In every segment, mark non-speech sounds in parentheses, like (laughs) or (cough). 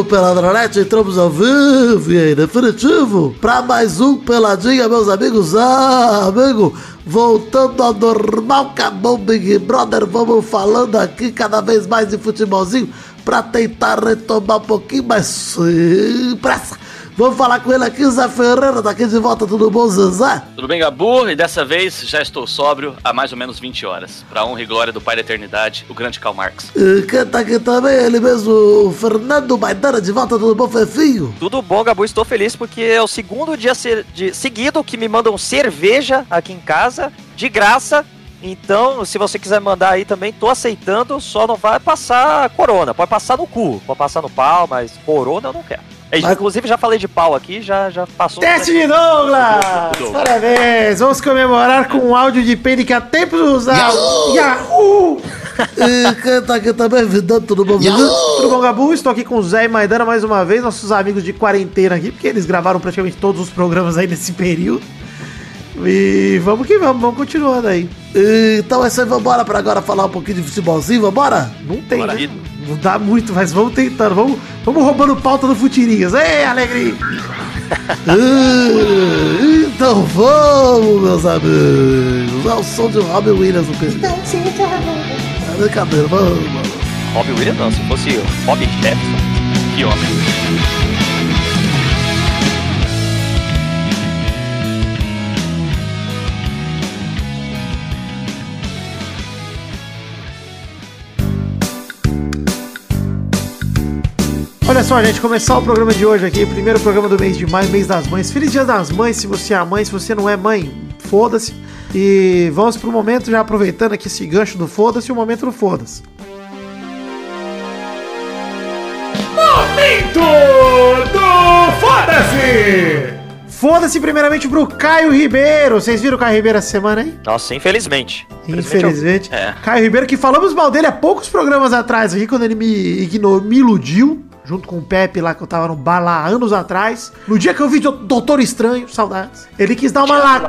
do Peladronete, entramos ao vivo e em definitivo para mais um Peladinha, meus amigos. Ah, amigo, voltando ao normal, acabou Big Brother, vamos falando aqui cada vez mais de futebolzinho para tentar retomar um pouquinho mais sem pressa Vamos falar com ele aqui, Zé Ferreira, daqui de volta, tudo bom, Zezé? Tudo bem, Gabu? E dessa vez já estou sóbrio há mais ou menos 20 horas. Pra honra e glória do Pai da Eternidade, o grande Karl Marx. E quem tá aqui também, ele mesmo, o Fernando Maidana, de volta, tudo bom, Fefinho? Tudo bom, Gabu, estou feliz porque é o segundo dia de, seguido que me mandam cerveja aqui em casa, de graça, então, se você quiser mandar aí também, tô aceitando, só não vai passar corona. Pode passar no cu, pode passar no pau, mas corona eu não quero. Mas... Inclusive, já falei de pau aqui, já, já passou. Teste de Douglas! Parabéns! Vamos comemorar com um áudio de pene que há tempos usava. Yahoo! Yahoo! e quem tá aqui também, tudo bom, Tudo bom, Gabu? Estou aqui com o Zé e Maidana mais uma vez, nossos amigos de quarentena aqui, porque eles gravaram praticamente todos os programas aí nesse período. E vamos que vamos, vamos continuando aí. Então é isso aí, vambora pra agora falar um pouquinho de futebolzinho, vambora? Não tem, né? Não dá muito, mas vamos tentando. Vamos, vamos roubando pauta do Futirinhas. Ei, alegria! (laughs) então vamos, meus amigos. É o som de Robin Williams no PC. É brincadeira, vamos, vamos. Robin Williams não, se fosse Robin Jefferson. Que homem. Olha só, gente, começar o programa de hoje aqui, primeiro programa do mês de maio, mês das mães. Feliz Dia das Mães, se você é mãe, se você não é mãe, foda-se. E vamos pro momento, já aproveitando aqui esse gancho do foda-se, o momento do foda-se. Momento do foda-se! Foda-se primeiramente pro Caio Ribeiro. Vocês viram o Caio Ribeiro essa semana, hein? Nossa, infelizmente. Infelizmente. É. Caio Ribeiro, que falamos mal dele há poucos programas atrás aqui, quando ele me ignorou, me iludiu junto com o Pepe lá, que eu tava no bar lá anos atrás. No dia que eu vi Doutor Estranho, saudades. Ele quis dar uma lá.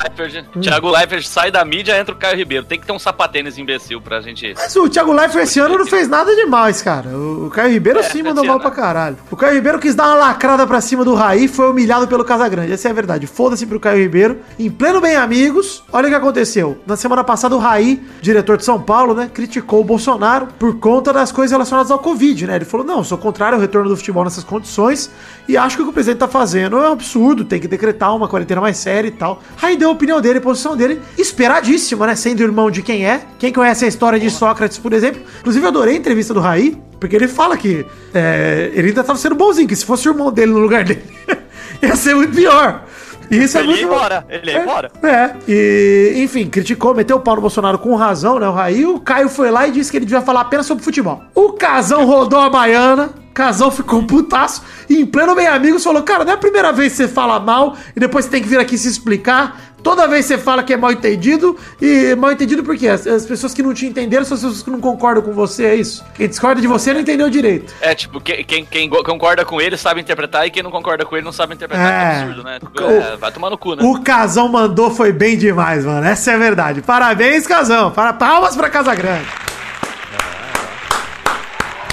Hum. Thiago Leifert sai da mídia, entra o Caio Ribeiro. Tem que ter um sapatênis imbecil pra gente. Mas o Thiago Leifert esse ano não fez nada demais, cara. O Caio Ribeiro é, sim mandou mal pra caralho. O Caio Ribeiro quis dar uma lacrada pra cima do Raí, foi humilhado pelo Casagrande. Essa é a verdade. Foda-se pro Caio Ribeiro. Em pleno Bem Amigos, olha o que aconteceu. Na semana passada, o Raí, diretor de São Paulo, né, criticou o Bolsonaro por conta das coisas relacionadas ao Covid, né? Ele falou: não, sou contrário ao retorno do futebol nessas condições e acho que o que o presidente tá fazendo é um absurdo, tem que decretar uma quarentena mais séria e tal. Aí deu a opinião dele, a posição dele, esperadíssima, né? Sendo irmão de quem é. Quem conhece a história de Sócrates, por exemplo. Inclusive, eu adorei a entrevista do Raí, porque ele fala que é, ele ainda tava sendo bonzinho, que se fosse o irmão dele no lugar dele, (laughs) ia ser muito pior. Isso é ele muito. Ia embora, ele ia é, embora. É. E, enfim, criticou, meteu o pau no Bolsonaro com razão, né? O Raí. O Caio foi lá e disse que ele devia falar apenas sobre futebol. O Casão rodou a baiana. Casal ficou putaço e em pleno meio amigos falou: Cara, não é a primeira vez que você fala mal e depois você tem que vir aqui se explicar. Toda vez você fala que é mal entendido e mal entendido por quê? As, as, pessoas que não te entenderam são as pessoas que não concordam com você, é isso? Quem discorda de você não entendeu direito. É, tipo, quem, quem, quem concorda com ele sabe interpretar e quem não concorda com ele não sabe interpretar. É, é absurdo, né? Tipo, o, é, vai tomar no cu, né? O Casão mandou foi bem demais, mano. Essa é a verdade. Parabéns, Casão. Para, palmas pra Casa Grande.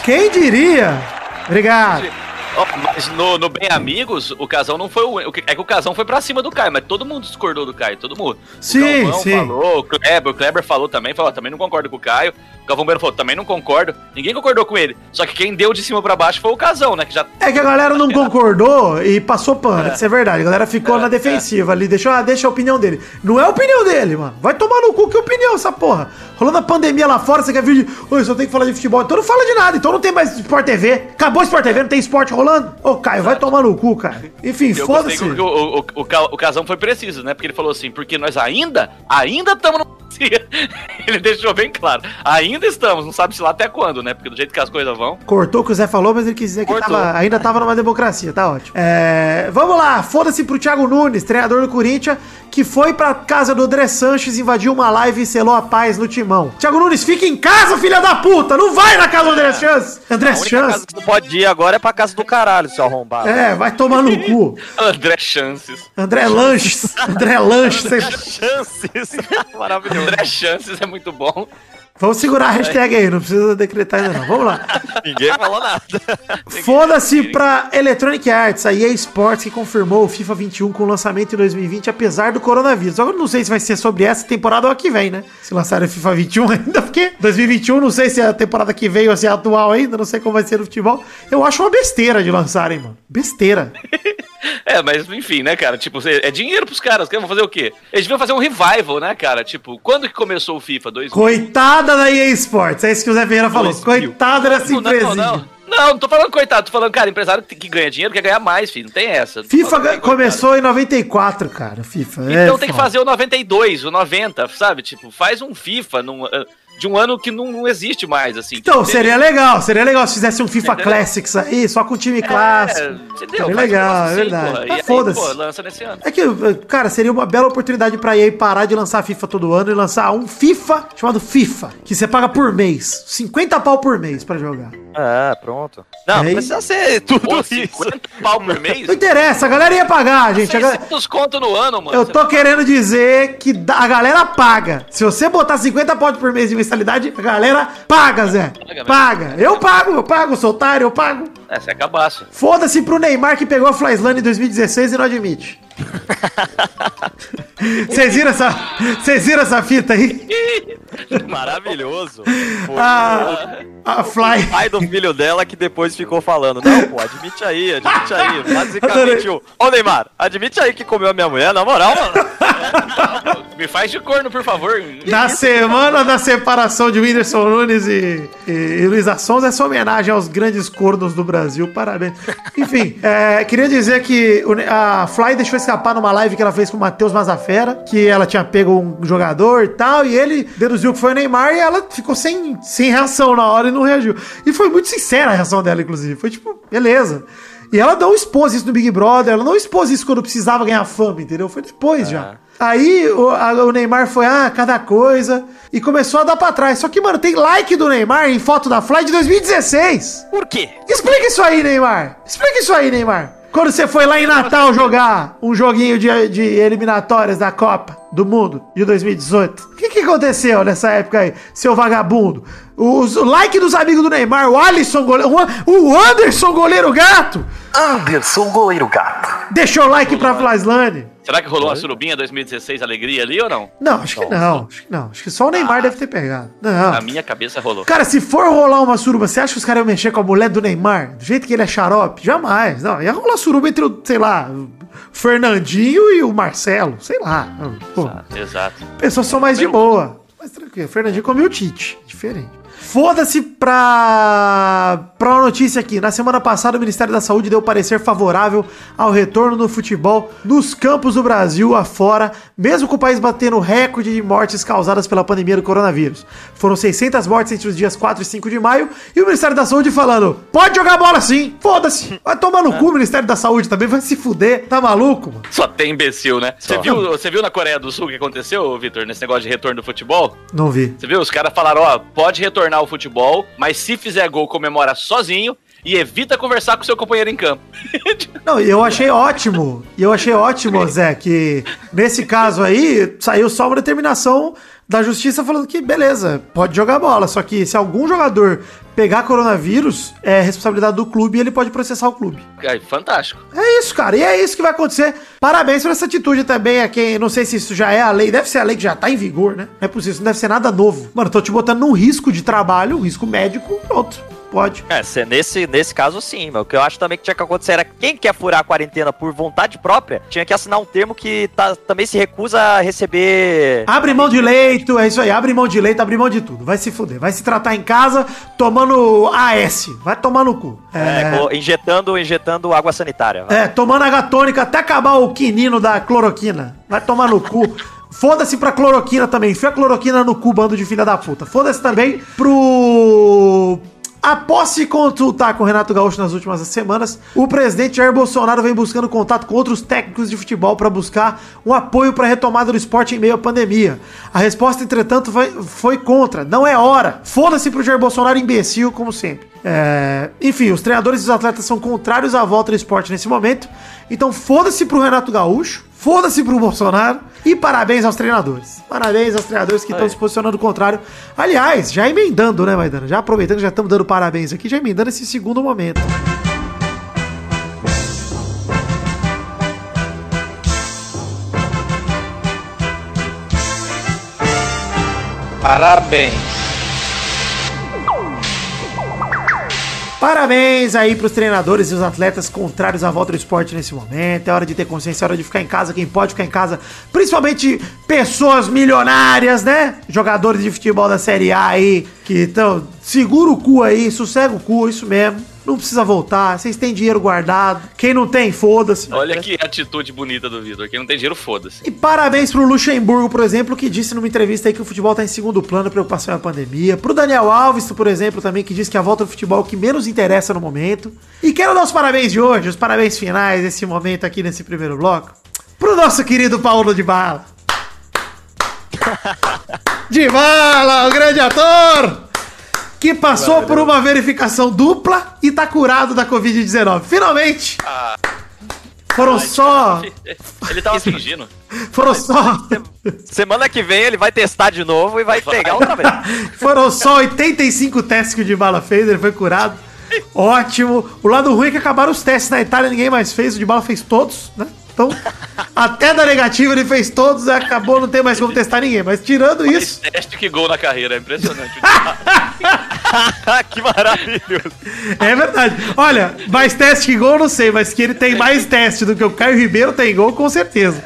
Quem diria? Obrigado. Oh, mas no, no Bem Amigos, o Casão não foi o. É que o Casão foi pra cima do Caio, mas todo mundo discordou do Caio, todo mundo. Sim, o sim. falou, o Kleber, o Kleber falou também, falou, também não concordo com o Caio. O Galvão Bueno falou, também não concordo. Ninguém concordou com ele. Só que quem deu de cima pra baixo foi o Casão, né? Que já... É que a galera não (laughs) concordou e passou pano, é. isso é verdade. A galera ficou é, na defensiva é. ali, deixou, ah, deixa a opinião dele. Não é a opinião dele, mano. Vai tomar no cu, que opinião essa porra? Rolando a pandemia lá fora, você quer vir de. Oi, só tem que falar de futebol. Então não fala de nada, então não tem mais Sport TV. Acabou Sport TV, não tem esporte rolando? Ô, Caio, vai tomar no cu, cara. Enfim, foda-se. O, o, o, o, Casão foi preciso, né? Porque ele falou assim, porque nós ainda, ainda estamos no. (laughs) ele deixou bem claro. Ainda estamos, não sabe se lá até quando, né? Porque do jeito que as coisas vão. Cortou o que o Zé falou, mas ele quis dizer que tava, ainda tava numa democracia, tá ótimo. É, vamos lá, foda-se pro Thiago Nunes, treinador do Corinthians, que foi pra casa do André Sanches, invadiu uma live e selou a paz no timão. Thiago Nunes, fica em casa, filha da puta! Não vai na casa do André Sanches! André Sanches. A casa que tu pode ir agora é pra casa do caralho, seu arrombado. É, vai tomar no cu. (laughs) André Chances. André Lanches. André Lanches. André Chances. (laughs) Maravilhoso. André Chances é muito bom. Vamos segurar a hashtag aí, não precisa decretar ainda não. Vamos lá. (laughs) Ninguém falou nada. (laughs) Foda-se pra Electronic Arts, a EA Sports, que confirmou o FIFA 21 com lançamento em 2020, apesar do coronavírus. Agora não sei se vai ser sobre essa temporada ou a que vem, né? Se lançarem o FIFA 21 (laughs) ainda, porque 2021 não sei se é a temporada que veio ou se é atual ainda, não sei como vai ser no futebol. Eu acho uma besteira de lançarem, mano. Besteira. É, mas enfim, né, cara? Tipo, é dinheiro pros caras. Vão fazer o quê? Eles deviam fazer um revival, né, cara? Tipo, quando que começou o FIFA? 2000? Coitada da EA Sports, é isso que o Zé Vieira falou. Dois mil. Coitada dessa Não, não, empresinha. não. Não, não tô falando coitado, tô falando, cara, empresário que que ganha dinheiro quer ganhar mais, filho. Não tem essa. Não FIFA que é começou em 94, cara, FIFA. É Então tem que foda. fazer o 92, o 90, sabe? Tipo, faz um FIFA num, ah, de um ano que não, não existe mais, assim. Então, Tipo, seria legal, seria legal se fizesse um FIFA Entendeu? Classics aí, só com time clássico. É, entendeu? Seria um legal, é verdade. porra. Mas E aí, foda-se. pô, lança nesse ano. É que, cara, seria uma bela oportunidade pra EA parar de lançar FIFA todo ano e lançar um FIFA chamado FIFA, que você paga por mês. 50 pau por mês pra jogar. Ah, pronto. Não, Aí- não precisa ser tudo Pô, isso. 50 pau por (laughs) mês? Não interessa, a galera ia pagar, gente. A galera- 600 conto no ano, mano. Eu tô querendo dizer que a galera paga. Se você botar 50 pau por mês de mensalidade, a galera paga, Zé. mesmo. Paga. Eu pago, eu pago, sou otário, eu pago. É, você é cabaço. Foda-se pro Neymar que pegou a Flyslane em 2016 e não admite. (laughs) Vocês viram essa, vocês viram essa fita aí? (laughs) Maravilhoso. Foi (laughs) A, a Fly. o pai do filho dela que depois ficou falando. Não, pô, admite aí, admite aí. Basicamente, o. Ô Neymar, admite aí que comeu a minha mulher, na moral, mano. Me faz de corno, por favor. Na semana da separação de Whindersson Nunes e, e, e Luísa Sons, essa homenagem aos grandes cornos do Brasil. Parabéns. Enfim, é, queria dizer que a Fly deixou escapar numa live que ela fez com o Matheus Mazafera, que ela tinha pego um jogador e tal, e ele deduziu que foi o Neymar e ela ficou sem, sem reação na hora e não reagiu. E foi muito sincera a reação dela, inclusive. Foi tipo, beleza. E ela não expôs isso no Big Brother, ela não expôs isso quando precisava ganhar fama, entendeu? Foi depois já. Aí o, a- o Neymar foi, ah, cada coisa, e começou a dar pra trás. Só que, mano, tem like do Neymar em foto da Fly de 2016. Por quê? Explica isso aí, Neymar. Explica isso aí, Neymar. Quando você foi lá em Natal jogar um joguinho de, de eliminatórias da Copa do Mundo de 2018. O que, que aconteceu nessa época aí, seu vagabundo? Os, o like dos amigos do Neymar, o Alisson, goleiro, o Anderson, goleiro gato, Anderson Goleiro Gato. deixou like pra Flyslane. Será que rolou uma surubinha 2016 alegria ali ou não? Não, acho que não. Acho que não. Acho que só o Neymar deve ter pegado. Não. Na minha cabeça rolou. Cara, se for rolar uma suruba, você acha que os caras iam mexer com a mulher do Neymar? Do jeito que ele é xarope? Jamais. Não, ia rolar suruba entre o, sei lá, o Fernandinho e o Marcelo. Sei lá. Pô, Exato, Exato. pessoas são mais de boa. Mas tranquilo. O Fernandinho comeu o Tite. Diferente. Foda-se pra, pra uma notícia aqui. Na semana passada, o Ministério da Saúde deu parecer favorável ao retorno do futebol nos campos do Brasil afora, mesmo com o país batendo recorde de mortes causadas pela pandemia do coronavírus. Foram 600 mortes entre os dias 4 e 5 de maio e o Ministério da Saúde falando: pode jogar bola sim, foda-se. Vai tomar no cu o Ministério da Saúde também, vai se fuder. Tá maluco, mano? Só tem imbecil, né? Você viu, você viu na Coreia do Sul o que aconteceu, Vitor, nesse negócio de retorno do futebol? Não vi. Você viu? Os caras falaram, ó, pode retornar o futebol, mas se fizer gol, comemora sozinho e evita conversar com seu companheiro em campo. (laughs) Não, eu achei ótimo. E eu achei ótimo, (laughs) Zé, que nesse caso aí saiu só uma determinação da justiça falando que beleza, pode jogar bola. Só que se algum jogador pegar coronavírus, é responsabilidade do clube e ele pode processar o clube. Ai, fantástico. É isso, cara. E é isso que vai acontecer. Parabéns por essa atitude também a quem. Não sei se isso já é a lei. Deve ser a lei que já tá em vigor, né? Não é possível. Isso não deve ser nada novo. Mano, tô te botando num risco de trabalho, um risco médico. Pronto. Pode. É, se- nesse, nesse caso sim, mas o que eu acho também que tinha que acontecer era quem quer furar a quarentena por vontade própria, tinha que assinar um termo que tá- também se recusa a receber. Abre mão de leito, é isso aí. Abre mão de leito, abre mão de tudo. Vai se fuder. Vai se tratar em casa tomando AS. Vai tomar no cu. É, É, injetando, injetando água sanitária. é, tomando agatônica até acabar o quinino da cloroquina. Vai tomar no cu. Foda-se pra cloroquina também. Enfia a cloroquina no cu, bando de filha da puta. Foda-se também pro. Após se consultar com o Renato Gaúcho nas últimas semanas, o presidente Jair Bolsonaro vem buscando contato com outros técnicos de futebol para buscar um apoio para a retomada do esporte em meio à pandemia. A resposta, entretanto, foi, foi contra. Não é hora. Foda-se pro Jair Bolsonaro imbecil, como sempre. É, enfim, os treinadores e os atletas são contrários à volta do esporte nesse momento. Então foda-se pro Renato Gaúcho, Foda-se pro Bolsonaro. E parabéns aos treinadores. Parabéns aos treinadores que estão se posicionando o contrário. Aliás, já emendando, né, Maidana? Já aproveitando que já estamos dando parabéns aqui, já emendando esse segundo momento. Parabéns. Parabéns aí pros treinadores e os atletas contrários à volta do esporte nesse momento. É hora de ter consciência, é hora de ficar em casa, quem pode ficar em casa. Principalmente pessoas milionárias, né? Jogadores de futebol da Série A aí, que estão... Segura o cu aí, sossega o cu, isso mesmo. Não precisa voltar, vocês têm dinheiro guardado. Quem não tem, foda-se. Olha que atitude bonita do Vitor. Quem não tem dinheiro, foda-se. E parabéns pro Luxemburgo, por exemplo, que disse numa entrevista aí que o futebol tá em segundo plano, preocupação é a pandemia. Pro Daniel Alves, por exemplo, também, que disse que a volta do futebol é o que menos interessa no momento. E quero dar os parabéns de hoje, os parabéns finais desse momento aqui nesse primeiro bloco, pro nosso querido Paulo de Bala. (laughs) de Bala, o grande ator! Que passou por uma verificação dupla e tá curado da Covid-19. Finalmente! Foram só. (laughs) Ele tava fingindo. (laughs) Foram só. Semana que vem ele vai testar de novo e vai pegar outra vez. (laughs) Foram só 85 testes que o Dybala fez, ele foi curado. Ótimo. O lado ruim é que acabaram os testes na Itália, ninguém mais fez, o Dybala fez todos, né? Então, (laughs) até da negativa ele fez todos e acabou, não tem mais como testar ninguém. Mas tirando isso, Esse teste que gol na carreira, é impressionante. (laughs) que maravilhoso. é verdade. Olha, mais teste que gol, não sei, mas que ele tem mais teste do que o Caio Ribeiro tem gol, com certeza.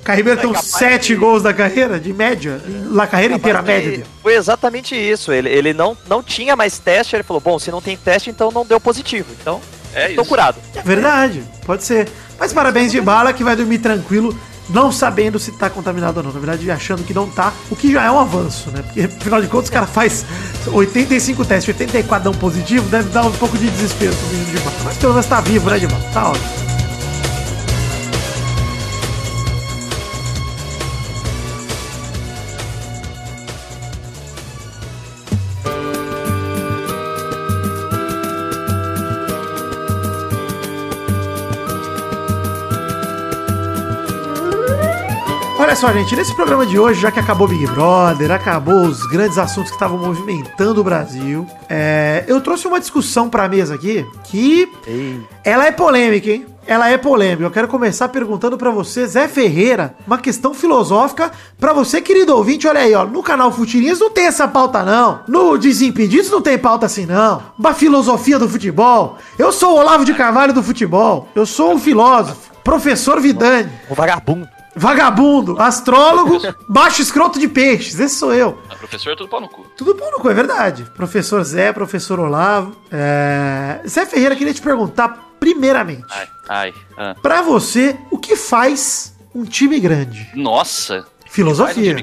O Caio Ribeiro tem uns 7 gols da carreira, de média, na carreira inteira, a média dele. Foi exatamente isso. Ele, ele não, não tinha mais teste. Ele falou: Bom, se não tem teste, então não deu positivo. Então, É tô isso. curado. É verdade, pode ser. Mas parabéns de bala que vai dormir tranquilo, não sabendo se tá contaminado ou não. Na verdade, achando que não tá, o que já é um avanço, né? Porque, afinal de contas, o cara faz 85 testes, 84 dão positivo, deve dar um pouco de desespero pro menino de bala. Mas pelo menos tá vivo, né, de bala? Tá ótimo. Só, gente, nesse programa de hoje, já que acabou Big Brother, acabou os grandes assuntos que estavam movimentando o Brasil, é, eu trouxe uma discussão pra mesa aqui que ela é polêmica, hein? Ela é polêmica. Eu quero começar perguntando pra você, Zé Ferreira, uma questão filosófica pra você, querido ouvinte. Olha aí, ó, no canal Futirinhas não tem essa pauta não. No Desimpedidos não tem pauta assim não. Uma filosofia do futebol. Eu sou o Olavo de Carvalho do futebol. Eu sou um filósofo, professor Vidani. O vagabundo. Vagabundo, astrólogo, (laughs) baixo escroto de peixes. Esse sou eu. A professor, tudo pau no cu. Tudo bom no cu, é verdade. Professor Zé, professor Olavo. É... Zé Ferreira, queria te perguntar, primeiramente, Ai, ai. ah. pra você, o que faz um time grande? Nossa. Filosofia.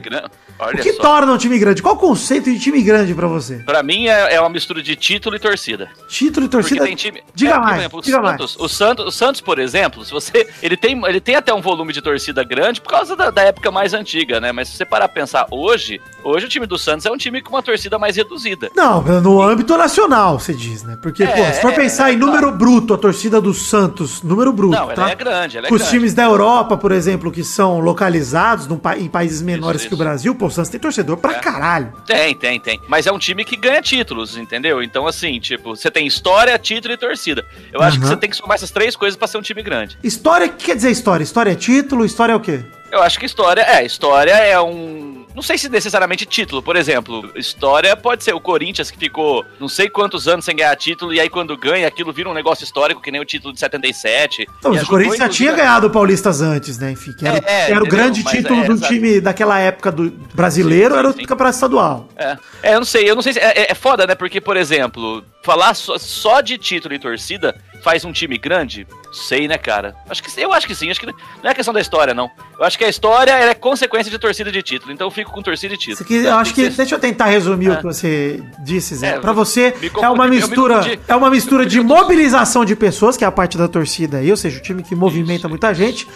O que só. torna um time grande? Qual o conceito de time grande pra você? Pra mim é, é uma mistura de título e torcida. Título e Porque torcida? tem time. Diga é, por mais, exemplo, o diga mais. Santos, O Santos, o Santos, por exemplo, se você. Ele tem, ele tem até um volume de torcida grande por causa da, da época mais antiga, né? Mas se você parar pra pensar hoje, hoje o time do Santos é um time com uma torcida mais reduzida. Não, no âmbito nacional, você diz, né? Porque, É, pô, se for pensar é, em número bruto, a torcida do Santos, número bruto, Não, ela tá? é grande, ela é os grande. times da Europa, por exemplo, que são localizados num em países menores Isso, que o isso. Brasil, pô, o Santos tem torcedor pra É. caralho. Tem, tem, tem. Mas é um time que ganha títulos, entendeu? Então, assim, tipo, você tem história, título e torcida. Eu acho que você tem que somar essas três coisas pra ser um time grande. História, o que quer dizer história? História é título, história é o quê? Eu acho que história, é, história é um. Não sei se necessariamente título, por exemplo, história pode ser o Corinthians que ficou não sei quantos anos sem ganhar título, e aí quando ganha aquilo vira um negócio histórico, que nem o título de 77. Não, mas o Corinthians já tinha ganhado o Paulistas antes, né? Enfim, que era, É, é, era o grande Mas título é, do time daquela época do brasileiro, Sim, era o sim. campeonato estadual. É. É, eu não sei, eu não sei se. É, é- é foda, né? Porque, por exemplo, falar só, só de título e torcida faz um time grande? Sei, né, cara? Acho que eu acho que sim, acho que não é questão da história, não. Eu acho que a história é consequência de torcida de título, então eu fico com torcida e título. Isso aqui, eu acho que. Ser- Deixa eu tentar resumir o É. que você disse, Zé. É, pra você, é confundi, uma mistura. confundi. É uma mistura de mobilização de pessoas, que é a parte da torcida aí, ou seja, o time que movimenta muita gente,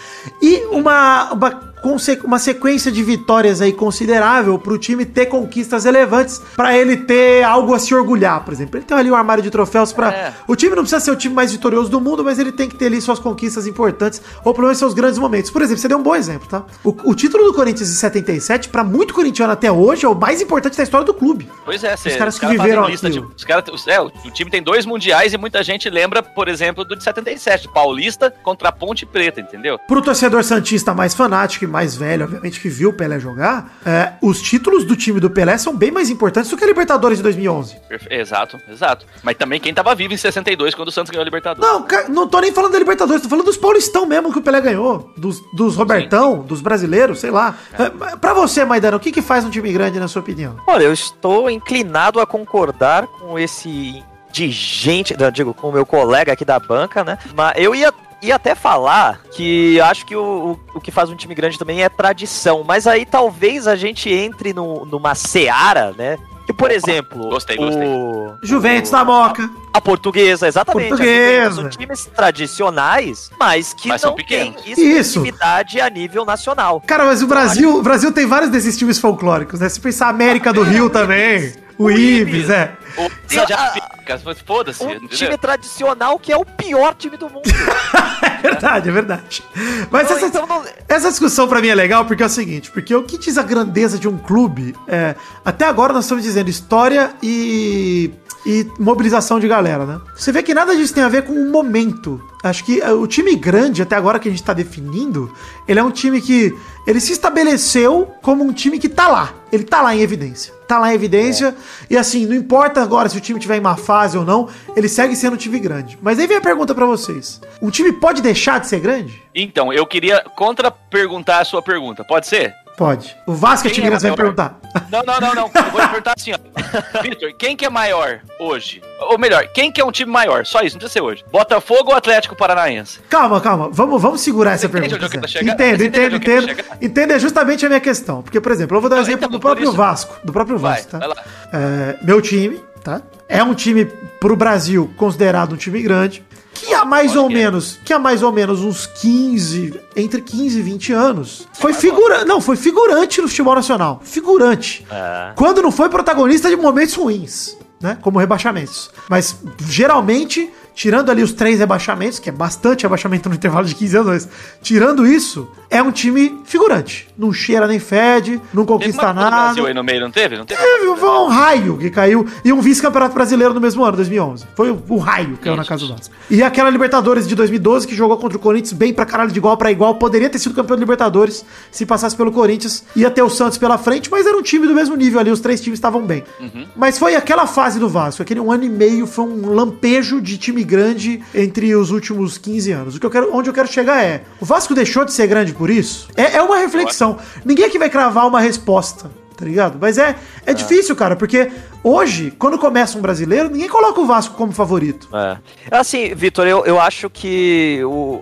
e uma, uma conse- uma sequência de vitórias aí considerável pro time ter conquistas relevantes, pra ele ter algo a se orgulhar, por exemplo. Ele tem ali um armário de troféus pra. É. O time não precisa ser o time mais vitorioso do mundo, mas ele tem que ter ali suas conquistas importantes, ou pelo menos seus grandes momentos. Por exemplo, você deu um bom exemplo, tá? O, o título do Corinthians em 77, pra muito corintiano até hoje, é o mais importante da história do clube. Pois é, cê, caras que fazem viveram lista de- os cara, os- é, o, o time tem dois mundiais e muita gente lembra, por exemplo, do de 77, Paulista contra a Ponte Preta, entendeu? Pro torcedor santista mais fanático e mais velho, obviamente, que viu o Pelé jogar, é, os títulos do time do Pelé são bem mais importantes do que a Libertadores de 2011. Perfe- Exato, exato. Mas também quem tava vivo em 62 quando o Santos ganhou a Libertadores. Não, não tô nem falando da Libertadores, tô falando dos paulistão mesmo que o Pelé ganhou. Dos, dos Robertão, dos brasileiros, sei lá. É. Pra você, Maidana, o que que faz um time grande, na sua opinião? Olha, eu estou inclinado a concordar com esse indigente, não, digo, com o meu colega aqui da banca, né? Mas eu ia, ia até falar que eu acho que o, o, o que faz um time grande também é tradição. Mas aí talvez a gente entre no, numa seara, né? Que, por exemplo, Gostei, gostei. o- Juventus o- da Moca. A portuguesa, exatamente. a Portuguesa. Juventus, São times tradicionais, mas que Mas são não têm pequenos. expressividade a nível nacional. Cara, mas o Brasil, o Brasil tem vários desses times folclóricos, né? Se pensar a América do Rio também, o Ibis, é. O de África, mas foda-se, Um entendeu? time tradicional que é o pior time do mundo. (laughs) É verdade, é verdade. Mas Então, essa, então não- essa discussão pra mim é legal porque é o seguinte, porque o que diz a grandeza de um clube é, até agora nós estamos dizendo história e e mobilização de galera, né? Você vê que nada disso tem a ver com o momento. Acho que eh, o time grande, até agora que a gente tá definindo, ele é um time que ele se estabeleceu como um time que tá lá. Ele tá lá em evidência. Tá lá em evidência. E assim, não importa agora se o time tiver em má fase ou não, ele segue sendo um time grande. Mas aí vem a pergunta pra vocês. Um time pode deixar de ser grande? Então, eu queria contra-perguntar a sua pergunta, pode ser? Pode. O Vasco é Quem time é grande, você vai perguntar. Não, não, não, não. Eu vou te perguntar assim, ó. (laughs) Vitor, quem que é maior hoje? Ou melhor, quem que é um time maior? Só isso, não precisa ser hoje. Botafogo ou Atlético Paranaense? Calma, calma. Vamos, vamos segurar essa Você entende pergunta. onde? Entendo, Você entendo, entendo. chegar? Entendo é justamente a minha questão. Porque, por exemplo, eu vou dar um exemplo então, do próprio isso- Vasco. Do próprio Vai, Vasco, tá? É, meu time, tá? É um time pro Brasil considerado um time grande. Que há mais ou é. menos, que há mais ou menos uns 15, entre 15 e 20 anos, foi figurante, não, foi figurante no futebol nacional, figurante. Quando não foi protagonista de momentos ruins, né, como rebaixamentos. Mas geralmente, tirando ali os três rebaixamentos, que é bastante rebaixamento no intervalo de 15 anos, mas tirando isso, é um time figurante. Não cheira nem fede, não Teve conquista uma Copa do nada. Brasil aí no meio, não teve? Não teve? Teve um raio que caiu e um vice-campeonato brasileiro no mesmo ano, 2011. Foi o, o raio que caiu na casa do Vasco. E aquela Libertadores de 2012 que jogou contra o Corinthians bem pra caralho de igual pra igual. Poderia ter sido campeão da Libertadores se passasse pelo Corinthians. Ia ter o Santos pela frente, mas era um time do mesmo nível ali. Os três times estavam bem. Mas foi aquela fase do Vasco. Aquele um ano e meio foi um lampejo de time grande entre os últimos 15 anos. O que eu quero, onde eu quero chegar é: o Vasco deixou de ser grande por isso? É, é uma reflexão. Ninguém aqui vai cravar uma resposta tá ligado? Mas é, é difícil, cara, porque hoje, quando começa um brasileiro, ninguém coloca o Vasco como favorito. É. Assim, Vitor, eu, eu acho que o.